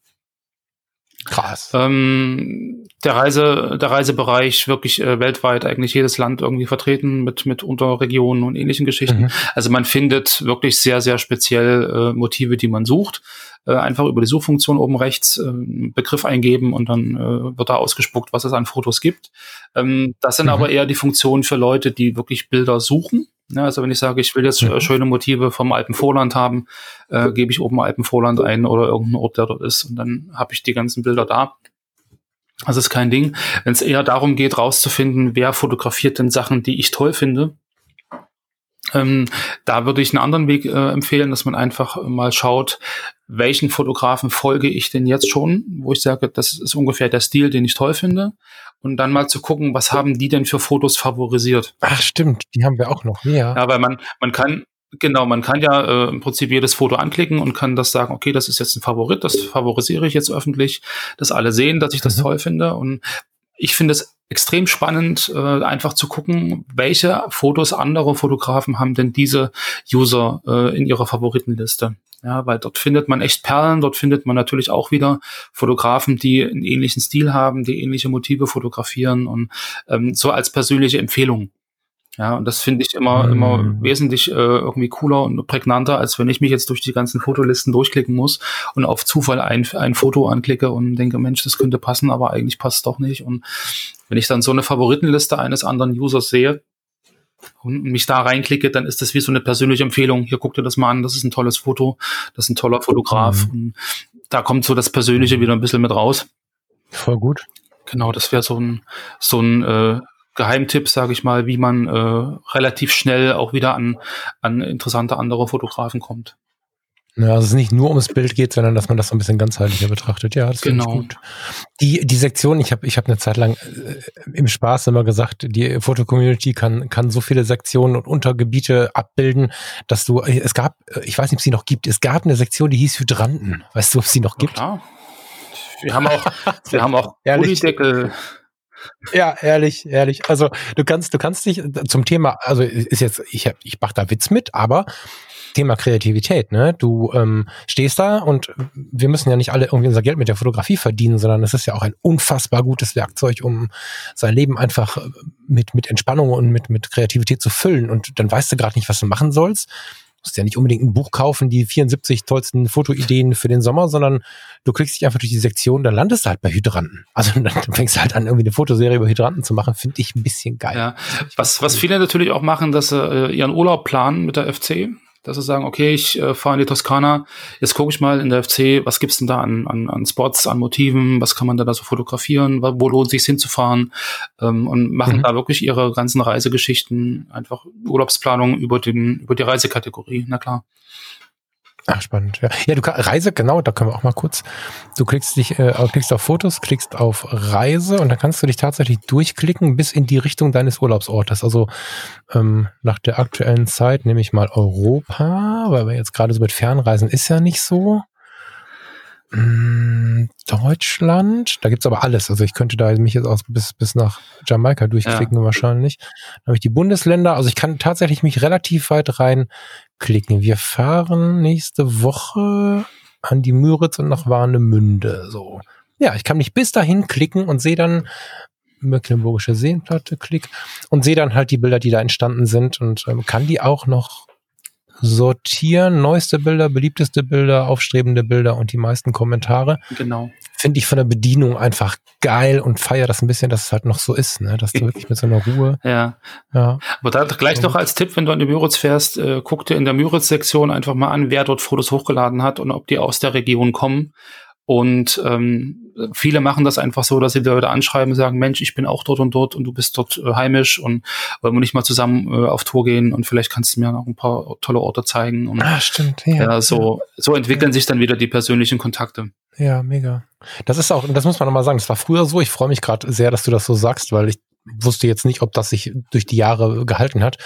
Krass. Ähm, der Reise, der Reisebereich wirklich äh, weltweit eigentlich jedes Land irgendwie vertreten mit mit Unterregionen und ähnlichen Geschichten. Mhm. Also man findet wirklich sehr sehr speziell äh, Motive, die man sucht. Äh, einfach über die Suchfunktion oben rechts äh, Begriff eingeben und dann äh, wird da ausgespuckt, was es an Fotos gibt. Ähm, das sind mhm. aber eher die Funktionen für Leute, die wirklich Bilder suchen ja, also wenn ich sage, ich will jetzt mhm. schöne Motive vom Alpenvorland haben, äh, gebe ich oben Alpenvorland ein oder irgendeinen Ort, der dort ist und dann habe ich die ganzen Bilder da. Das ist kein Ding. Wenn es eher darum geht, rauszufinden, wer fotografiert denn Sachen, die ich toll finde, ähm, da würde ich einen anderen Weg äh, empfehlen, dass man einfach mal schaut, welchen Fotografen folge ich denn jetzt schon, wo ich sage, das ist ungefähr der Stil, den ich toll finde. Und dann mal zu gucken, was haben die denn für Fotos favorisiert. Ach stimmt, die haben wir auch noch. Ja, ja weil man, man kann, Genau, man kann ja äh, im Prinzip jedes Foto anklicken und kann das sagen, okay, das ist jetzt ein Favorit, das favorisiere ich jetzt öffentlich, dass alle sehen, dass ich das mhm. toll finde. Und ich finde es extrem spannend, äh, einfach zu gucken, welche Fotos andere Fotografen haben denn diese User äh, in ihrer Favoritenliste. Ja, weil dort findet man echt Perlen, dort findet man natürlich auch wieder Fotografen, die einen ähnlichen Stil haben, die ähnliche Motive fotografieren und ähm, so als persönliche Empfehlung. Ja, und das finde ich immer, mhm. immer wesentlich äh, irgendwie cooler und prägnanter, als wenn ich mich jetzt durch die ganzen Fotolisten durchklicken muss und auf Zufall ein, ein Foto anklicke und denke, Mensch, das könnte passen, aber eigentlich passt es doch nicht. Und wenn ich dann so eine Favoritenliste eines anderen Users sehe und mich da reinklicke, dann ist das wie so eine persönliche Empfehlung. Hier guck dir das mal an, das ist ein tolles Foto, das ist ein toller Fotograf. Mhm. Und da kommt so das Persönliche wieder ein bisschen mit raus. Voll gut. Genau, das wäre so ein, so ein äh, Geheimtipps, sage ich mal, wie man äh, relativ schnell auch wieder an, an interessante andere Fotografen kommt. Ja, also es ist nicht nur ums Bild geht, sondern dass man das so ein bisschen ganzheitlicher betrachtet. Ja, das genau. finde ich gut. Die, die Sektion, ich habe ich hab eine Zeit lang äh, im Spaß immer gesagt, die Foto-Community kann, kann so viele Sektionen und Untergebiete abbilden, dass du, es gab, ich weiß nicht, ob sie noch gibt, es gab eine Sektion, die hieß Hydranten. Weißt du, ob sie noch gibt? Ja, klar. Wir haben auch, wir haben auch Polydeckel. Ja, ehrlich, ehrlich. Also du kannst, du kannst dich zum Thema, also ist jetzt, ich hab, ich mach da Witz mit, aber Thema Kreativität, ne? Du ähm, stehst da und wir müssen ja nicht alle irgendwie unser Geld mit der Fotografie verdienen, sondern es ist ja auch ein unfassbar gutes Werkzeug, um sein Leben einfach mit, mit Entspannung und mit, mit Kreativität zu füllen. Und dann weißt du gerade nicht, was du machen sollst musst ja nicht unbedingt ein Buch kaufen, die 74 tollsten Fotoideen für den Sommer, sondern du klickst dich einfach durch die Sektion, dann landest du halt bei Hydranten. Also dann fängst du halt an, irgendwie eine Fotoserie über Hydranten zu machen, finde ich ein bisschen geil. Ja. Was, was viele natürlich auch machen, dass sie äh, ihren Urlaub planen mit der FC dass sie sagen, okay, ich äh, fahre in die Toskana, jetzt gucke ich mal in der FC, was gibt's denn da an, an, an Spots, an Motiven, was kann man da, da so fotografieren, wo lohnt sich hinzufahren ähm, und machen mhm. da wirklich ihre ganzen Reisegeschichten, einfach Urlaubsplanung über den über die Reisekategorie, na klar. Ach, spannend. Ja, ja du kannst Reise, genau, da können wir auch mal kurz. Du klickst dich, äh, klickst auf Fotos, klickst auf Reise und dann kannst du dich tatsächlich durchklicken bis in die Richtung deines Urlaubsortes. Also ähm, nach der aktuellen Zeit nehme ich mal Europa, weil wir jetzt gerade so mit Fernreisen ist ja nicht so. Mm, Deutschland, da gibt's aber alles. Also ich könnte da mich jetzt auch bis, bis nach Jamaika durchklicken ja. wahrscheinlich. Dann habe ich die Bundesländer, also ich kann tatsächlich mich relativ weit reinklicken. Wir fahren nächste Woche an die Müritz und nach Warnemünde. So. Ja, ich kann mich bis dahin klicken und sehe dann Mecklenburgische Seenplatte, klick und sehe dann halt die Bilder, die da entstanden sind und ähm, kann die auch noch sortieren, neueste Bilder, beliebteste Bilder, aufstrebende Bilder und die meisten Kommentare. Genau. Finde ich von der Bedienung einfach geil und feiere das ein bisschen, dass es halt noch so ist, ne? dass du wirklich mit so einer Ruhe. Ja. ja. Aber da gleich noch als Tipp, wenn du an die Müritz fährst, äh, guck dir in der Müritz-Sektion einfach mal an, wer dort Fotos hochgeladen hat und ob die aus der Region kommen. Und ähm, viele machen das einfach so, dass sie die Leute anschreiben und sagen, Mensch, ich bin auch dort und dort und du bist dort äh, heimisch und wollen wir nicht mal zusammen äh, auf Tour gehen und vielleicht kannst du mir noch ein paar tolle Orte zeigen. Und, ah, stimmt. Ja, ja so, so entwickeln ja. sich dann wieder die persönlichen Kontakte. Ja, mega. Das ist auch, das muss man nochmal sagen, das war früher so. Ich freue mich gerade sehr, dass du das so sagst, weil ich wusste jetzt nicht, ob das sich durch die Jahre gehalten hat.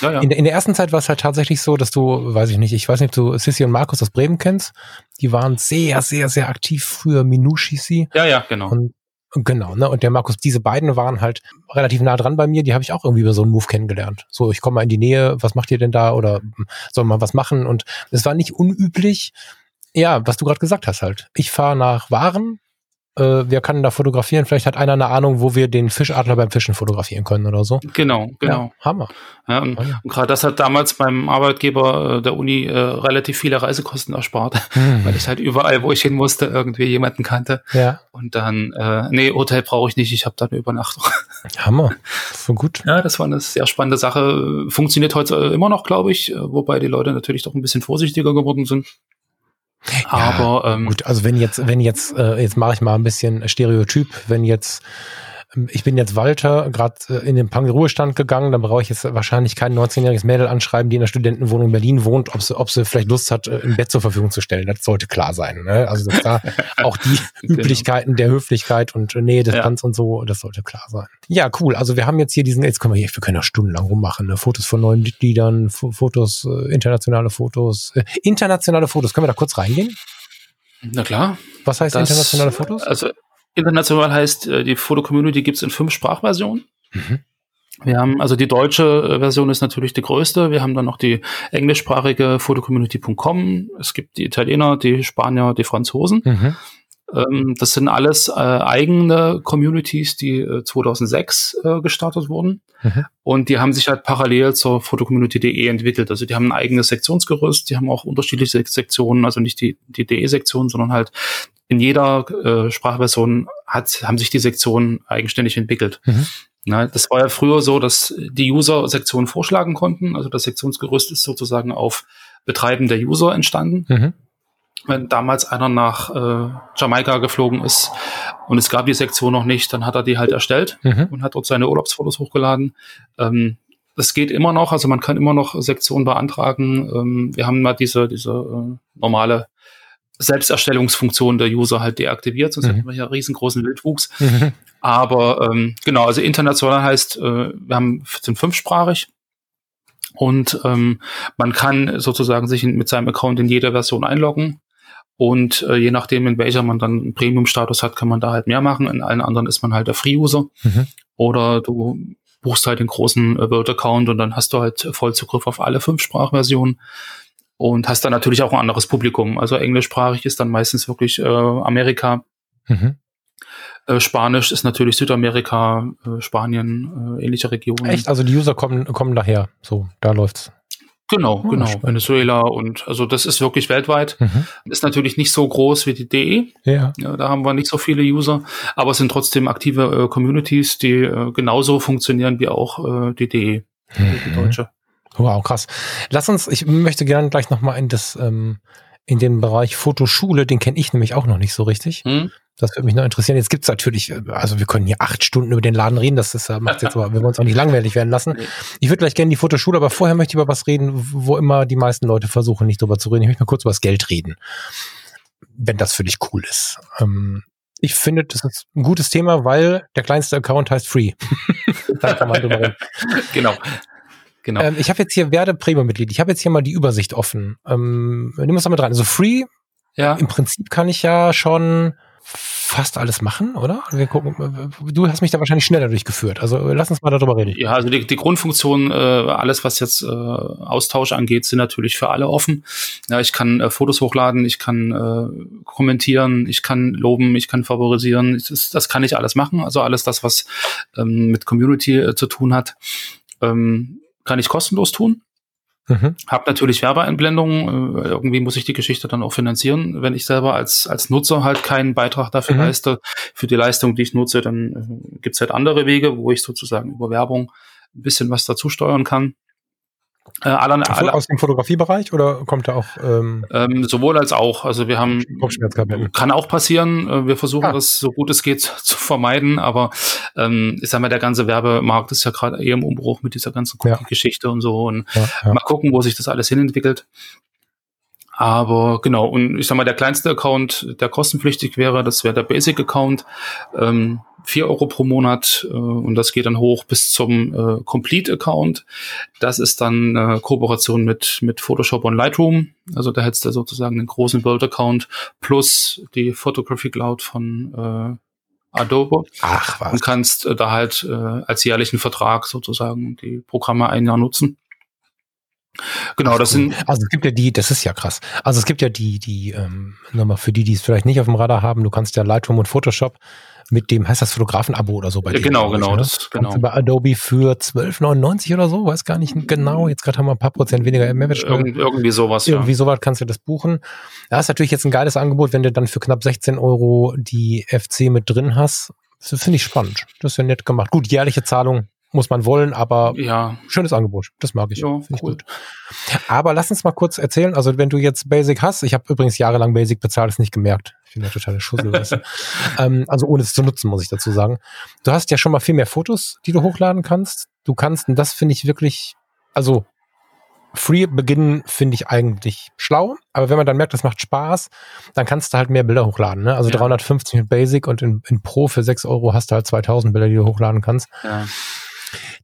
Ja, ja. In, in, der ersten Zeit war es halt tatsächlich so, dass du, weiß ich nicht, ich weiß nicht, ob du Sissi und Markus aus Bremen kennst. Die waren sehr, sehr, sehr aktiv früher. Minushi sie. Ja, ja, genau. Und, genau, ne? Und der Markus, diese beiden waren halt relativ nah dran bei mir. Die habe ich auch irgendwie über so einen Move kennengelernt. So, ich komme mal in die Nähe, was macht ihr denn da? Oder soll man was machen? Und es war nicht unüblich. Ja, was du gerade gesagt hast halt. Ich fahre nach Waren, äh, wir können da fotografieren. Vielleicht hat einer eine Ahnung, wo wir den Fischadler beim Fischen fotografieren können oder so. Genau, genau. Ja, Hammer. Ja, und, oh, ja. und gerade das hat damals beim Arbeitgeber äh, der Uni äh, relativ viele Reisekosten erspart, hm. weil ich halt überall, wo ich hin musste, irgendwie jemanden kannte. Ja. Und dann, äh, nee, Hotel brauche ich nicht, ich habe da eine Übernachtung. Hammer. So gut. Ja, das war eine sehr spannende Sache. Funktioniert heute immer noch, glaube ich, wobei die Leute natürlich doch ein bisschen vorsichtiger geworden sind. Aber ja, ähm, gut, also wenn jetzt, wenn jetzt, äh, jetzt mache ich mal ein bisschen Stereotyp, wenn jetzt ich bin jetzt Walter, gerade äh, in den Punk-Ruhestand gegangen, dann brauche ich jetzt wahrscheinlich kein 19-jähriges Mädel anschreiben, die in der Studentenwohnung in Berlin wohnt, ob sie, ob sie vielleicht Lust hat, äh, ein Bett zur Verfügung zu stellen. Das sollte klar sein. Ne? Also da auch die genau. Üblichkeiten der Höflichkeit und äh, Nähe, Distanz ja. und so, das sollte klar sein. Ja, cool. Also wir haben jetzt hier diesen, jetzt können wir hier, wir können ja stundenlang rummachen. Ne? Fotos von neuen Mitgliedern, Fotos, internationale Fotos, äh, internationale Fotos. Können wir da kurz reingehen? Na klar. Was heißt das, internationale Fotos? Also International heißt, äh, die Foto-Community gibt es in fünf Sprachversionen. Mhm. Wir haben, also die deutsche äh, Version ist natürlich die größte. Wir haben dann noch die englischsprachige photocommunity.com. Es gibt die Italiener, die Spanier, die Franzosen. Mhm. Ähm, das sind alles äh, eigene Communities, die äh, 2006 äh, gestartet wurden. Mhm. Und die haben sich halt parallel zur photocommunity.de entwickelt. Also die haben ein eigenes Sektionsgerüst, die haben auch unterschiedliche Sektionen, also nicht die, die DE-Sektion, sondern halt in jeder äh, Sprachversion hat, haben sich die Sektionen eigenständig entwickelt. Mhm. Na, das war ja früher so, dass die User Sektionen vorschlagen konnten. Also das Sektionsgerüst ist sozusagen auf Betreiben der User entstanden. Mhm. Wenn damals einer nach äh, Jamaika geflogen ist und es gab die Sektion noch nicht, dann hat er die halt erstellt mhm. und hat dort seine Urlaubsfotos hochgeladen. Ähm, das geht immer noch, also man kann immer noch Sektionen beantragen. Ähm, wir haben mal diese, diese äh, normale Selbsterstellungsfunktion der User halt deaktiviert, sonst mhm. hätten wir hier riesengroßen Wildwuchs. Mhm. Aber ähm, genau, also international heißt, äh, wir haben, sind fünfsprachig und ähm, man kann sozusagen sich in, mit seinem Account in jeder Version einloggen. Und äh, je nachdem, in welcher man dann einen Premium-Status hat, kann man da halt mehr machen. In allen anderen ist man halt der Free-User. Mhm. Oder du buchst halt den großen äh, Word-Account und dann hast du halt Vollzugriff auf alle fünf Sprachversionen und hast dann natürlich auch ein anderes Publikum. Also englischsprachig ist dann meistens wirklich äh, Amerika. Mhm. Äh, Spanisch ist natürlich Südamerika, äh, Spanien, äh, ähnliche Regionen. Echt? Also die User kommen, kommen daher. So, da läuft's. Genau, oh, genau. Spannend. Venezuela und also das ist wirklich weltweit. Mhm. Ist natürlich nicht so groß wie die DE. Ja. ja. Da haben wir nicht so viele User, aber es sind trotzdem aktive äh, Communities, die äh, genauso funktionieren wie auch äh, die DE, mhm. die deutsche. Wow, krass. Lass uns, ich möchte gerne gleich nochmal in das, ähm, in den Bereich Fotoschule, den kenne ich nämlich auch noch nicht so richtig. Hm. Das würde mich noch interessieren. Jetzt gibt's natürlich, also wir können hier acht Stunden über den Laden reden, das ist, äh, macht jetzt aber, wir wollen uns auch nicht langweilig werden lassen. Ich würde gleich gerne die Fotoschule, aber vorher möchte ich über was reden, wo immer die meisten Leute versuchen, nicht drüber zu reden. Ich möchte mal kurz über das Geld reden. Wenn das für dich cool ist. Ähm, ich finde, das ist ein gutes Thema, weil der kleinste Account heißt Free. da kann man drüber reden. Genau. Genau. Ähm, ich habe jetzt hier Werde Premium-Mitglied. Ich habe jetzt hier mal die Übersicht offen. Ähm, nimm uns da mit rein. Also Free, ja. im Prinzip kann ich ja schon fast alles machen, oder? Wir gucken, du hast mich da wahrscheinlich schneller durchgeführt. Also lass uns mal darüber reden. Ja, also die, die Grundfunktion, äh, alles was jetzt äh, Austausch angeht, sind natürlich für alle offen. Ja, ich kann äh, Fotos hochladen, ich kann äh, kommentieren, ich kann loben, ich kann favorisieren. Das, das kann ich alles machen. Also alles das, was ähm, mit Community äh, zu tun hat. Ähm, kann ich kostenlos tun. Mhm. Hab natürlich Werbeeinblendungen. Äh, irgendwie muss ich die Geschichte dann auch finanzieren. Wenn ich selber als, als Nutzer halt keinen Beitrag dafür mhm. leiste, für die Leistung, die ich nutze, dann äh, gibt's halt andere Wege, wo ich sozusagen über Werbung ein bisschen was dazu steuern kann. Äh, alle, alle, aus dem Fotografiebereich oder kommt da auch? Ähm, ähm, sowohl als auch. Also wir haben kann auch passieren. Äh, wir versuchen ah. das so gut es geht zu vermeiden, aber ähm, ich sag mal, der ganze Werbemarkt ist ja gerade eher im Umbruch mit dieser ganzen Cookie-Geschichte ja. und so. Und ja, ja. mal gucken, wo sich das alles hinentwickelt. Aber genau, und ich sag mal, der kleinste Account, der kostenpflichtig wäre, das wäre der Basic-Account. Ähm, 4 Euro pro Monat äh, und das geht dann hoch bis zum äh, Complete-Account. Das ist dann äh, Kooperation mit, mit Photoshop und Lightroom. Also da hättest du sozusagen einen großen Build-Account plus die Photography Cloud von äh, Adobe. Ach was. Und kannst äh, da halt äh, als jährlichen Vertrag sozusagen die Programme ein Jahr nutzen. Genau, das sind. Also es gibt ja die, das ist ja krass. Also es gibt ja die, die, ähm, nochmal für die, die es vielleicht nicht auf dem Radar haben, du kannst ja Lightroom und Photoshop mit dem, heißt das Fotografen-Abo oder so bei dir? Genau, genau, ne? das, genau. Bei Adobe für 12,99 oder so, weiß gar nicht genau. Jetzt gerade haben wir ein paar Prozent weniger Mehrwertsteuer. Irgend, irgendwie sowas, Irgendwie ja. sowas kannst du das buchen. Da ist natürlich jetzt ein geiles Angebot, wenn du dann für knapp 16 Euro die FC mit drin hast. Das finde ich spannend. Das ist ja nett gemacht. Gut, jährliche Zahlung muss man wollen, aber ja. schönes Angebot. Das mag ich. Finde ich cool. gut. Aber lass uns mal kurz erzählen. Also wenn du jetzt Basic hast, ich habe übrigens jahrelang Basic bezahlt, ist nicht gemerkt. Ich bin ja totale Schussel. ähm, also ohne es zu nutzen, muss ich dazu sagen. Du hast ja schon mal viel mehr Fotos, die du hochladen kannst. Du kannst, und das finde ich wirklich, also Free beginnen finde ich eigentlich schlau, aber wenn man dann merkt, das macht Spaß, dann kannst du halt mehr Bilder hochladen. Ne? Also ja. 350 mit Basic und in, in Pro für 6 Euro hast du halt 2000 Bilder, die du hochladen kannst. Ja.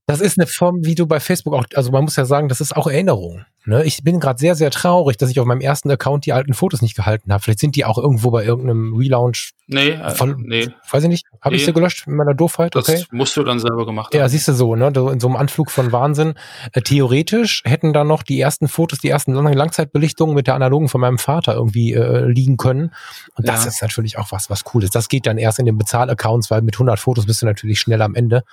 Das ist eine Form, wie du bei Facebook auch, also man muss ja sagen, das ist auch Erinnerung. Ne? Ich bin gerade sehr, sehr traurig, dass ich auf meinem ersten Account die alten Fotos nicht gehalten habe. Vielleicht sind die auch irgendwo bei irgendeinem Relaunch. Nee, äh, von, nee. Weiß ich nicht. Habe nee. ich sie gelöscht in meiner Doofheit? Okay. Das musst du dann selber gemacht haben. Ja, siehst du so, ne? In so einem Anflug von Wahnsinn. Äh, theoretisch hätten da noch die ersten Fotos, die ersten Langzeitbelichtungen mit der analogen von meinem Vater irgendwie äh, liegen können. Und das ja. ist natürlich auch was, was cool ist. Das geht dann erst in den Bezahlaccounts, weil mit 100 Fotos bist du natürlich schnell am Ende.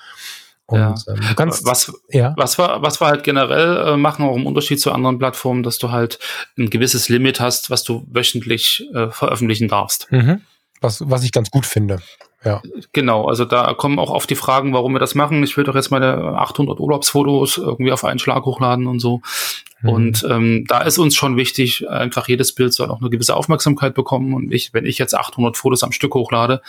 Und ja. ähm, du kannst, was, ja. was, wir, was wir halt generell äh, machen, auch im Unterschied zu anderen Plattformen, dass du halt ein gewisses Limit hast, was du wöchentlich äh, veröffentlichen darfst. Mhm. Was, was ich ganz gut finde. Ja. Genau, also da kommen auch oft die Fragen, warum wir das machen. Ich will doch jetzt meine 800 Urlaubsfotos irgendwie auf einen Schlag hochladen und so. Mhm. Und ähm, da ist uns schon wichtig, einfach jedes Bild soll auch eine gewisse Aufmerksamkeit bekommen. Und ich, wenn ich jetzt 800 Fotos am Stück hochlade,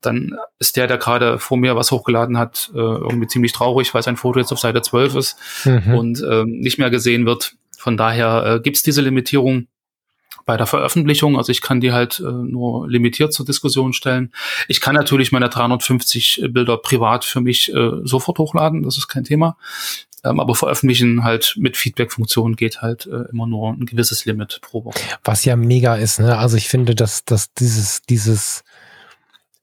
dann ist der, der gerade vor mir was hochgeladen hat, äh, irgendwie ziemlich traurig, weil sein Foto jetzt auf Seite 12 ist mhm. und äh, nicht mehr gesehen wird. Von daher äh, gibt es diese Limitierung bei der Veröffentlichung. Also ich kann die halt äh, nur limitiert zur Diskussion stellen. Ich kann natürlich meine 350 Bilder privat für mich äh, sofort hochladen, das ist kein Thema. Ähm, aber veröffentlichen halt mit Feedback-Funktion geht halt äh, immer nur ein gewisses Limit pro Woche. Was ja mega ist, ne? Also ich finde, dass, dass dieses, dieses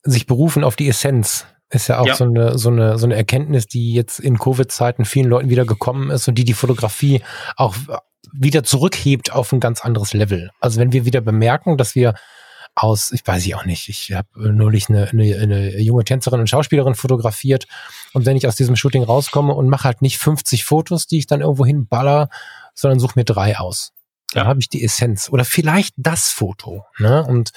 sich berufen auf die Essenz ist ja auch ja. so eine so eine so eine Erkenntnis, die jetzt in Covid-Zeiten vielen Leuten wieder gekommen ist und die die Fotografie auch wieder zurückhebt auf ein ganz anderes Level. Also wenn wir wieder bemerken, dass wir aus, ich weiß ich auch nicht, ich habe neulich eine, eine, eine junge Tänzerin und Schauspielerin fotografiert und wenn ich aus diesem Shooting rauskomme und mache halt nicht 50 Fotos, die ich dann irgendwo hinballer, sondern suche mir drei aus. Dann ja. habe ich die Essenz oder vielleicht das Foto. Ne? Und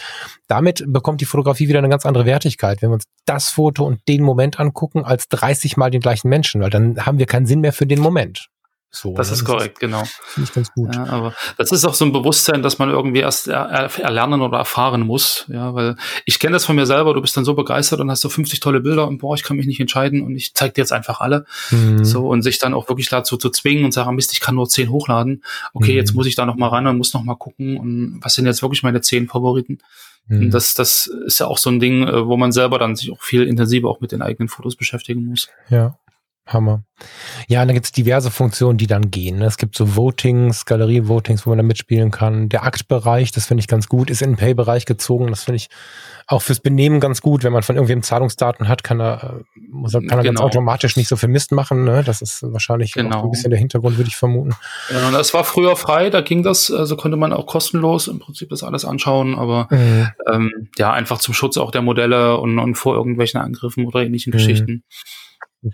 damit bekommt die Fotografie wieder eine ganz andere Wertigkeit, wenn wir uns das Foto und den Moment angucken, als 30 Mal den gleichen Menschen, weil dann haben wir keinen Sinn mehr für den Moment. So, das ist korrekt, ist, genau. Finde ich ganz gut. Ja, aber das ist auch so ein Bewusstsein, dass man irgendwie erst er, erlernen oder erfahren muss. Ja, weil ich kenne das von mir selber, du bist dann so begeistert und hast so 50 tolle Bilder und boah, ich kann mich nicht entscheiden und ich zeig dir jetzt einfach alle. Mhm. So, und sich dann auch wirklich dazu zu zwingen und sagen, Mist, ich kann nur 10 hochladen. Okay, mhm. jetzt muss ich da noch mal ran und muss noch mal gucken und was sind jetzt wirklich meine 10 Favoriten. Mhm. Das, das ist ja auch so ein Ding, äh, wo man selber dann sich auch viel intensiver auch mit den eigenen Fotos beschäftigen muss. Ja. Hammer. Ja, und dann gibt es diverse Funktionen, die dann gehen. Ne? Es gibt so Votings, Galerie-Votings, wo man da mitspielen kann. Der Aktbereich, das finde ich ganz gut, ist in den Pay-Bereich gezogen. Das finde ich auch fürs Benehmen ganz gut. Wenn man von irgendwem Zahlungsdaten hat, kann er, muss er, kann er genau. ganz automatisch nicht so viel Mist machen. Ne? Das ist wahrscheinlich genau. ein bisschen der Hintergrund, würde ich vermuten. Ja, das war früher frei, da ging das, also konnte man auch kostenlos im Prinzip das alles anschauen, aber mhm. ähm, ja, einfach zum Schutz auch der Modelle und, und vor irgendwelchen Angriffen oder ähnlichen mhm. Geschichten.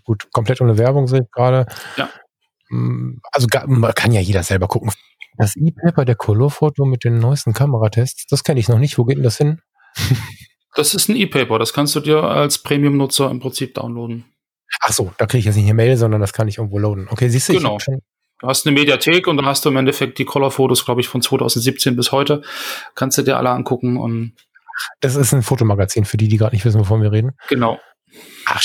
Gut, komplett ohne Werbung sehe ich gerade. Ja. Mm, also man kann ja jeder selber gucken. Das E-Paper der Colorfoto mit den neuesten Kameratests, das kenne ich noch nicht. Wo geht denn das hin? Das ist ein E-Paper, das kannst du dir als Premium-Nutzer im Prinzip downloaden. Ach so, da kriege ich jetzt nicht eine Mail, sondern das kann ich irgendwo loaden. Okay, siehst du, genau. Du hast eine Mediathek und dann hast du im Endeffekt die Color-Fotos, glaube ich, von 2017 bis heute. Kannst du dir alle angucken und. Das ist ein Fotomagazin für die, die gerade nicht wissen, wovon wir reden. Genau. Ach,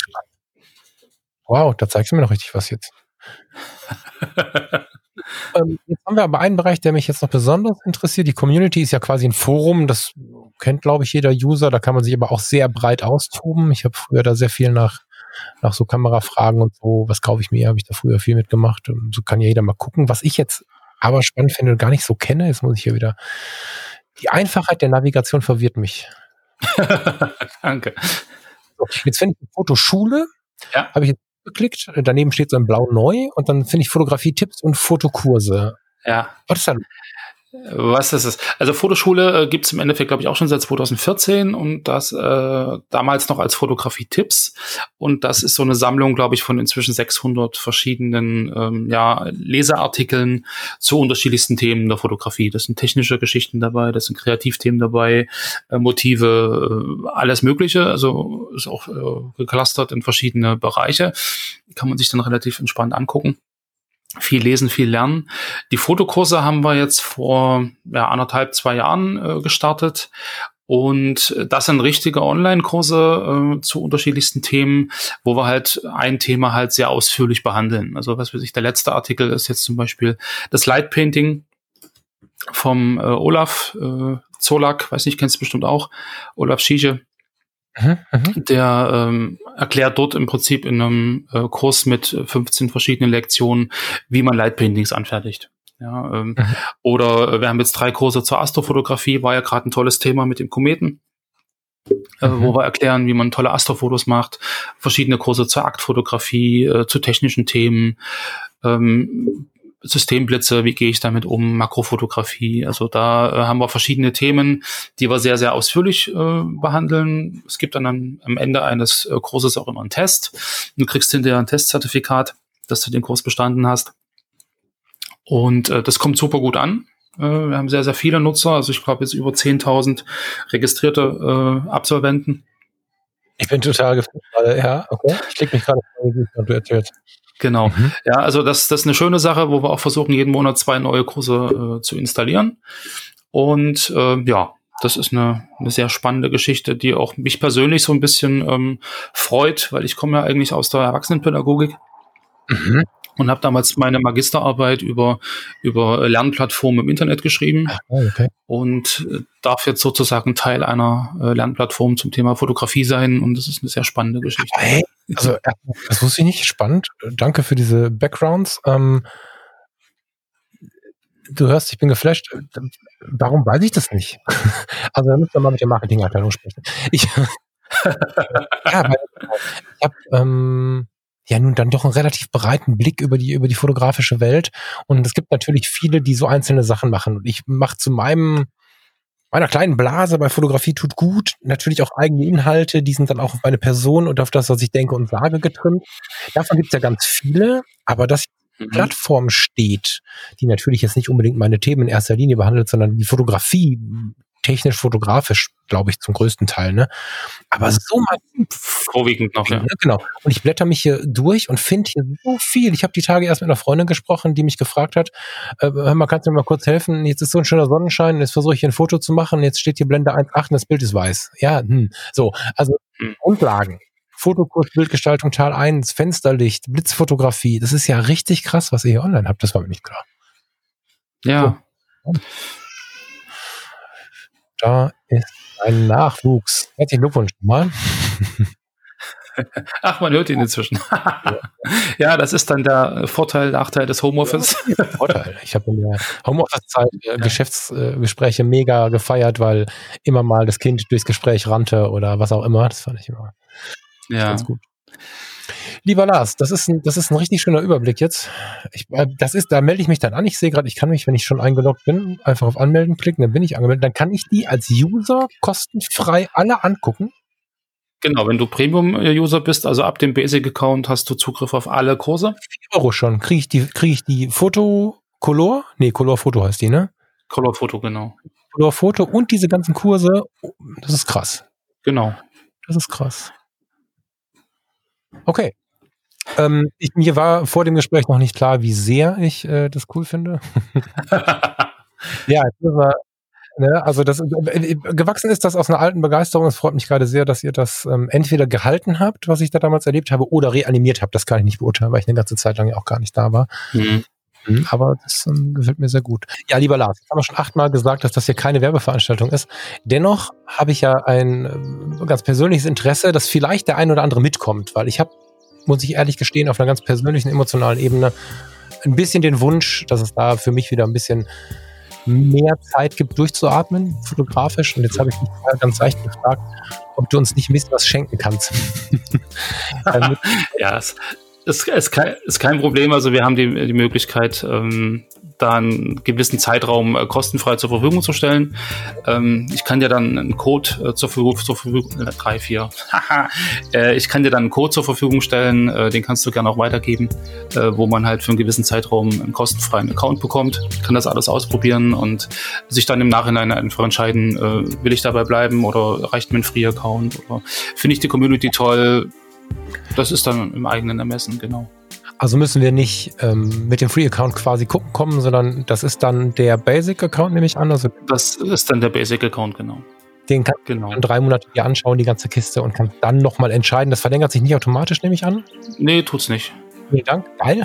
Wow, da zeigst du mir noch richtig was jetzt. ähm, jetzt haben wir aber einen Bereich, der mich jetzt noch besonders interessiert. Die Community ist ja quasi ein Forum, das kennt, glaube ich, jeder User. Da kann man sich aber auch sehr breit austoben. Ich habe früher da sehr viel nach, nach so Kamerafragen und so, was kaufe ich mir, habe ich da früher viel mitgemacht. Und so kann ja jeder mal gucken. Was ich jetzt aber spannend finde und gar nicht so kenne, jetzt muss ich hier wieder. Die Einfachheit der Navigation verwirrt mich. Danke. So, jetzt finde ich eine Fotoschule. Ja. Habe ich jetzt geklickt. Daneben steht so ein blau neu und dann finde ich Fotografie-Tipps und Fotokurse. Ja. Was ist da was ist es? Also Fotoschule äh, gibt es im Endeffekt, glaube ich, auch schon seit 2014 und das äh, damals noch als Fotografie-Tipps. Und das ist so eine Sammlung, glaube ich, von inzwischen 600 verschiedenen ähm, ja, Leseartikeln zu unterschiedlichsten Themen der Fotografie. Das sind technische Geschichten dabei, das sind Kreativthemen dabei, äh, Motive, äh, alles Mögliche. Also ist auch äh, geclustert in verschiedene Bereiche. Kann man sich dann relativ entspannt angucken viel lesen, viel lernen. Die Fotokurse haben wir jetzt vor ja, anderthalb, zwei Jahren äh, gestartet. Und das sind richtige Online-Kurse äh, zu unterschiedlichsten Themen, wo wir halt ein Thema halt sehr ausführlich behandeln. Also was weiß ich, der letzte Artikel ist jetzt zum Beispiel das Light Painting vom äh, Olaf äh, Zolak, weiß nicht, kennst du bestimmt auch, Olaf Schiege, Mhm, mhm, der ähm, erklärt dort im Prinzip in einem äh, Kurs mit 15 verschiedenen Lektionen, wie man Lightpaintings anfertigt. Ja, ähm, mhm. Oder äh, wir haben jetzt drei Kurse zur Astrofotografie, war ja gerade ein tolles Thema mit dem Kometen, äh, mhm. wo wir erklären, wie man tolle Astrofotos macht, verschiedene Kurse zur Aktfotografie, äh, zu technischen Themen, ähm, Systemblitze, wie gehe ich damit um, Makrofotografie. Also da äh, haben wir verschiedene Themen, die wir sehr, sehr ausführlich äh, behandeln. Es gibt dann am, am Ende eines äh, Kurses auch immer einen Test. Du kriegst hinterher ein Testzertifikat, dass du den Kurs bestanden hast. Und äh, das kommt super gut an. Äh, wir haben sehr, sehr viele Nutzer, also ich glaube jetzt über 10.000 registrierte äh, Absolventen. Ich bin total gefreut ja, okay. Ich klicke mich gerade, du erzählst. Genau. Mhm. Ja, also das, das ist eine schöne Sache, wo wir auch versuchen, jeden Monat zwei neue Kurse äh, zu installieren. Und äh, ja, das ist eine, eine sehr spannende Geschichte, die auch mich persönlich so ein bisschen ähm, freut, weil ich komme ja eigentlich aus der Erwachsenenpädagogik. Mhm und habe damals meine Magisterarbeit über, über Lernplattformen im Internet geschrieben oh, okay. und äh, darf jetzt sozusagen Teil einer äh, Lernplattform zum Thema Fotografie sein und das ist eine sehr spannende Geschichte. Hey, also das wusste ich nicht, spannend. Danke für diese Backgrounds. Ähm, du hörst, ich bin geflasht. Warum weiß ich das nicht? also da müssen wir mal mit der Marketingabteilung sprechen. Ich, ja, weil, ich habe ähm, ja nun dann doch einen relativ breiten Blick über die, über die fotografische Welt. Und es gibt natürlich viele, die so einzelne Sachen machen. Und ich mache zu meinem, meiner kleinen Blase bei Fotografie tut gut, natürlich auch eigene Inhalte, die sind dann auch auf meine Person und auf das, was ich denke und sage, getrimmt. Davon gibt es ja ganz viele, aber dass mhm. Plattform steht, die natürlich jetzt nicht unbedingt meine Themen in erster Linie behandelt, sondern die Fotografie technisch fotografisch, glaube ich, zum größten Teil, ne? Aber so mal vorwiegend noch, ja. Genau. Und ich blätter mich hier durch und finde hier so viel. Ich habe die Tage erst mit einer Freundin gesprochen, die mich gefragt hat, äh, hör mal, kannst du mir mal kurz helfen? Jetzt ist so ein schöner Sonnenschein, jetzt versuche ich hier ein Foto zu machen, jetzt steht hier Blende 1.8 und das Bild ist weiß. Ja, hm. so, also hm. Grundlagen. Fotokurs, Bildgestaltung Teil 1, Fensterlicht, Blitzfotografie. Das ist ja richtig krass, was ihr hier online habt. Das war mir nicht klar. Ja. So. Da ist ein Nachwuchs. Herzlichen Glückwunsch mal. Ach, man hört ihn inzwischen. ja, das ist dann der Vorteil, Nachteil des Homeoffice. Vorteil. Ich habe in der Homeoffice-Zeit äh, Geschäftsgespräche mega gefeiert, weil immer mal das Kind durchs Gespräch rannte oder was auch immer. Das fand ich immer ja. ganz gut. Lieber Lars, das ist ein, das ist ein richtig schöner Überblick jetzt. Ich, äh, das ist, da melde ich mich dann an. Ich sehe gerade, ich kann mich, wenn ich schon eingeloggt bin, einfach auf Anmelden klicken, dann bin ich angemeldet. Dann kann ich die als User kostenfrei alle angucken. Genau, wenn du Premium-User bist, also ab dem Basic-Account hast du Zugriff auf alle Kurse. 4 Euro schon. Kriege ich die, kriege ich die Foto Color? Nee, Color Foto heißt die, ne? Color Foto, genau. Color Foto und diese ganzen Kurse. Das ist krass. Genau. Das ist krass. Okay. Ähm, ich, mir war vor dem Gespräch noch nicht klar, wie sehr ich äh, das cool finde. ja, wir, ne, also das äh, äh, gewachsen ist das aus einer alten Begeisterung. Es freut mich gerade sehr, dass ihr das ähm, entweder gehalten habt, was ich da damals erlebt habe, oder reanimiert habt. Das kann ich nicht beurteilen, weil ich eine ganze Zeit lang ja auch gar nicht da war. Mhm. Mhm aber das ähm, gefällt mir sehr gut. Ja, lieber Lars, ich habe schon achtmal gesagt, dass das hier keine Werbeveranstaltung ist. Dennoch habe ich ja ein äh, ganz persönliches Interesse, dass vielleicht der ein oder andere mitkommt, weil ich habe muss ich ehrlich gestehen, auf einer ganz persönlichen, emotionalen Ebene ein bisschen den Wunsch, dass es da für mich wieder ein bisschen mehr Zeit gibt, durchzuatmen, fotografisch. Und jetzt habe ich mich ganz leicht gefragt, ob du uns nicht ein bisschen was schenken kannst. ja, es ist, ist, kein, ist kein Problem. Also wir haben die, die Möglichkeit, ähm, da einen gewissen Zeitraum äh, kostenfrei zur Verfügung zu stellen. Ähm, ich kann dir dann einen Code äh, zur Verfügung, zur Verfügung, äh, drei, vier. äh, ich kann dir dann einen Code zur Verfügung stellen, äh, den kannst du gerne auch weitergeben, äh, wo man halt für einen gewissen Zeitraum einen kostenfreien Account bekommt, kann das alles ausprobieren und sich dann im Nachhinein einfach entscheiden, äh, will ich dabei bleiben oder reicht mir ein Free-Account oder finde ich die Community toll. Das ist dann im eigenen Ermessen, genau. Also müssen wir nicht ähm, mit dem Free-Account quasi gucken kommen, sondern das ist dann der Basic-Account, nehme ich an. Also das ist dann der Basic-Account, genau. Den kann genau. drei Monate dir anschauen, die ganze Kiste, und kann dann nochmal entscheiden. Das verlängert sich nicht automatisch, nehme ich an? Nee, tut's nicht. Vielen Dank. Geil.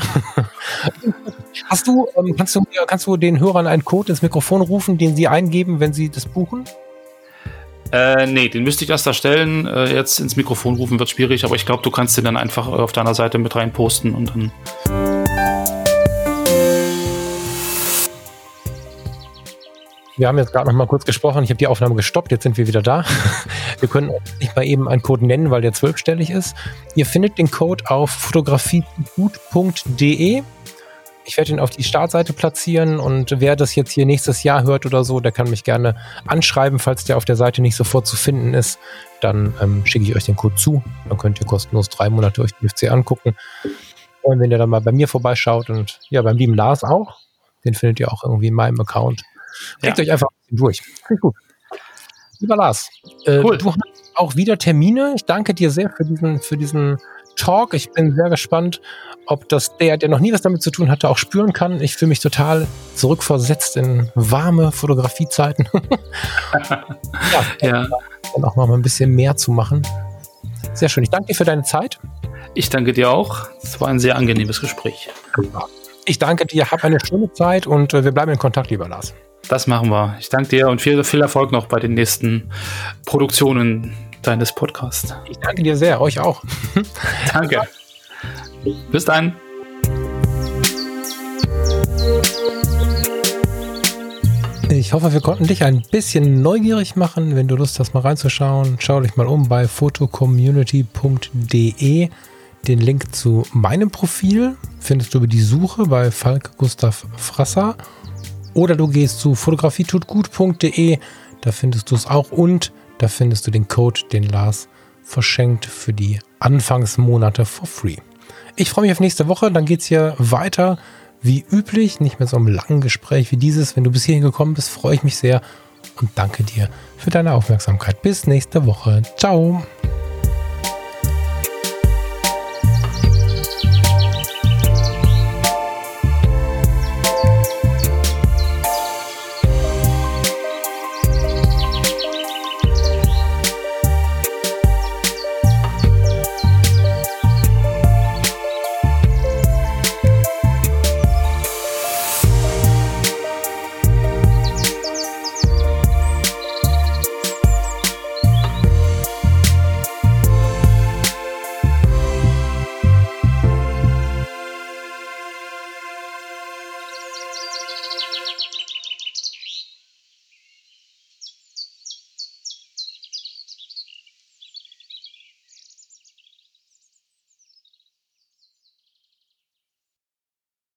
Hast du, ähm, kannst du, kannst du den Hörern einen Code ins Mikrofon rufen, den sie eingeben, wenn sie das buchen? Äh, nee, den müsste ich erst erstellen. Äh, jetzt ins Mikrofon rufen wird schwierig, aber ich glaube, du kannst den dann einfach auf deiner Seite mit rein posten und dann. Wir haben jetzt gerade noch mal kurz gesprochen. Ich habe die Aufnahme gestoppt. Jetzt sind wir wieder da. Wir können nicht mal eben einen Code nennen, weil der zwölfstellig ist. Ihr findet den Code auf fotografiegut.de ich werde ihn auf die Startseite platzieren und wer das jetzt hier nächstes Jahr hört oder so, der kann mich gerne anschreiben, falls der auf der Seite nicht sofort zu finden ist. Dann ähm, schicke ich euch den Code zu. Dann könnt ihr kostenlos drei Monate euch die FC angucken. Und wenn ihr dann mal bei mir vorbeischaut und ja, beim lieben Lars auch, den findet ihr auch irgendwie in meinem Account. Klickt ja. euch einfach durch. Klingt gut. Lieber Lars, äh, cool. du hast auch wieder Termine. Ich danke dir sehr für diesen, für diesen Talk. Ich bin sehr gespannt, ob das der, der noch nie was damit zu tun hatte, auch spüren kann. Ich fühle mich total zurückversetzt in warme Fotografiezeiten. ja, ja. Dann auch noch mal ein bisschen mehr zu machen. Sehr schön. Ich danke dir für deine Zeit. Ich danke dir auch. Es war ein sehr angenehmes Gespräch. Ich danke dir. Hab eine schöne Zeit und äh, wir bleiben in Kontakt, lieber Lars. Das machen wir. Ich danke dir und viel, viel Erfolg noch bei den nächsten Produktionen deines Podcasts. Ich danke dir sehr, euch auch. danke. Bis dann. Ich hoffe, wir konnten dich ein bisschen neugierig machen. Wenn du Lust hast, mal reinzuschauen, schau dich mal um bei photocommunity.de. Den Link zu meinem Profil findest du über die Suche bei Falk Gustav Frasser. Oder du gehst zu fotografietutgut.de. Da findest du es auch. Und da findest du den Code, den Lars verschenkt für die Anfangsmonate for free. Ich freue mich auf nächste Woche. Dann geht es hier weiter wie üblich. Nicht mehr so einem langen Gespräch wie dieses. Wenn du bis hierhin gekommen bist, freue ich mich sehr. und danke dir für deine Aufmerksamkeit. Bis nächste Woche. Ciao.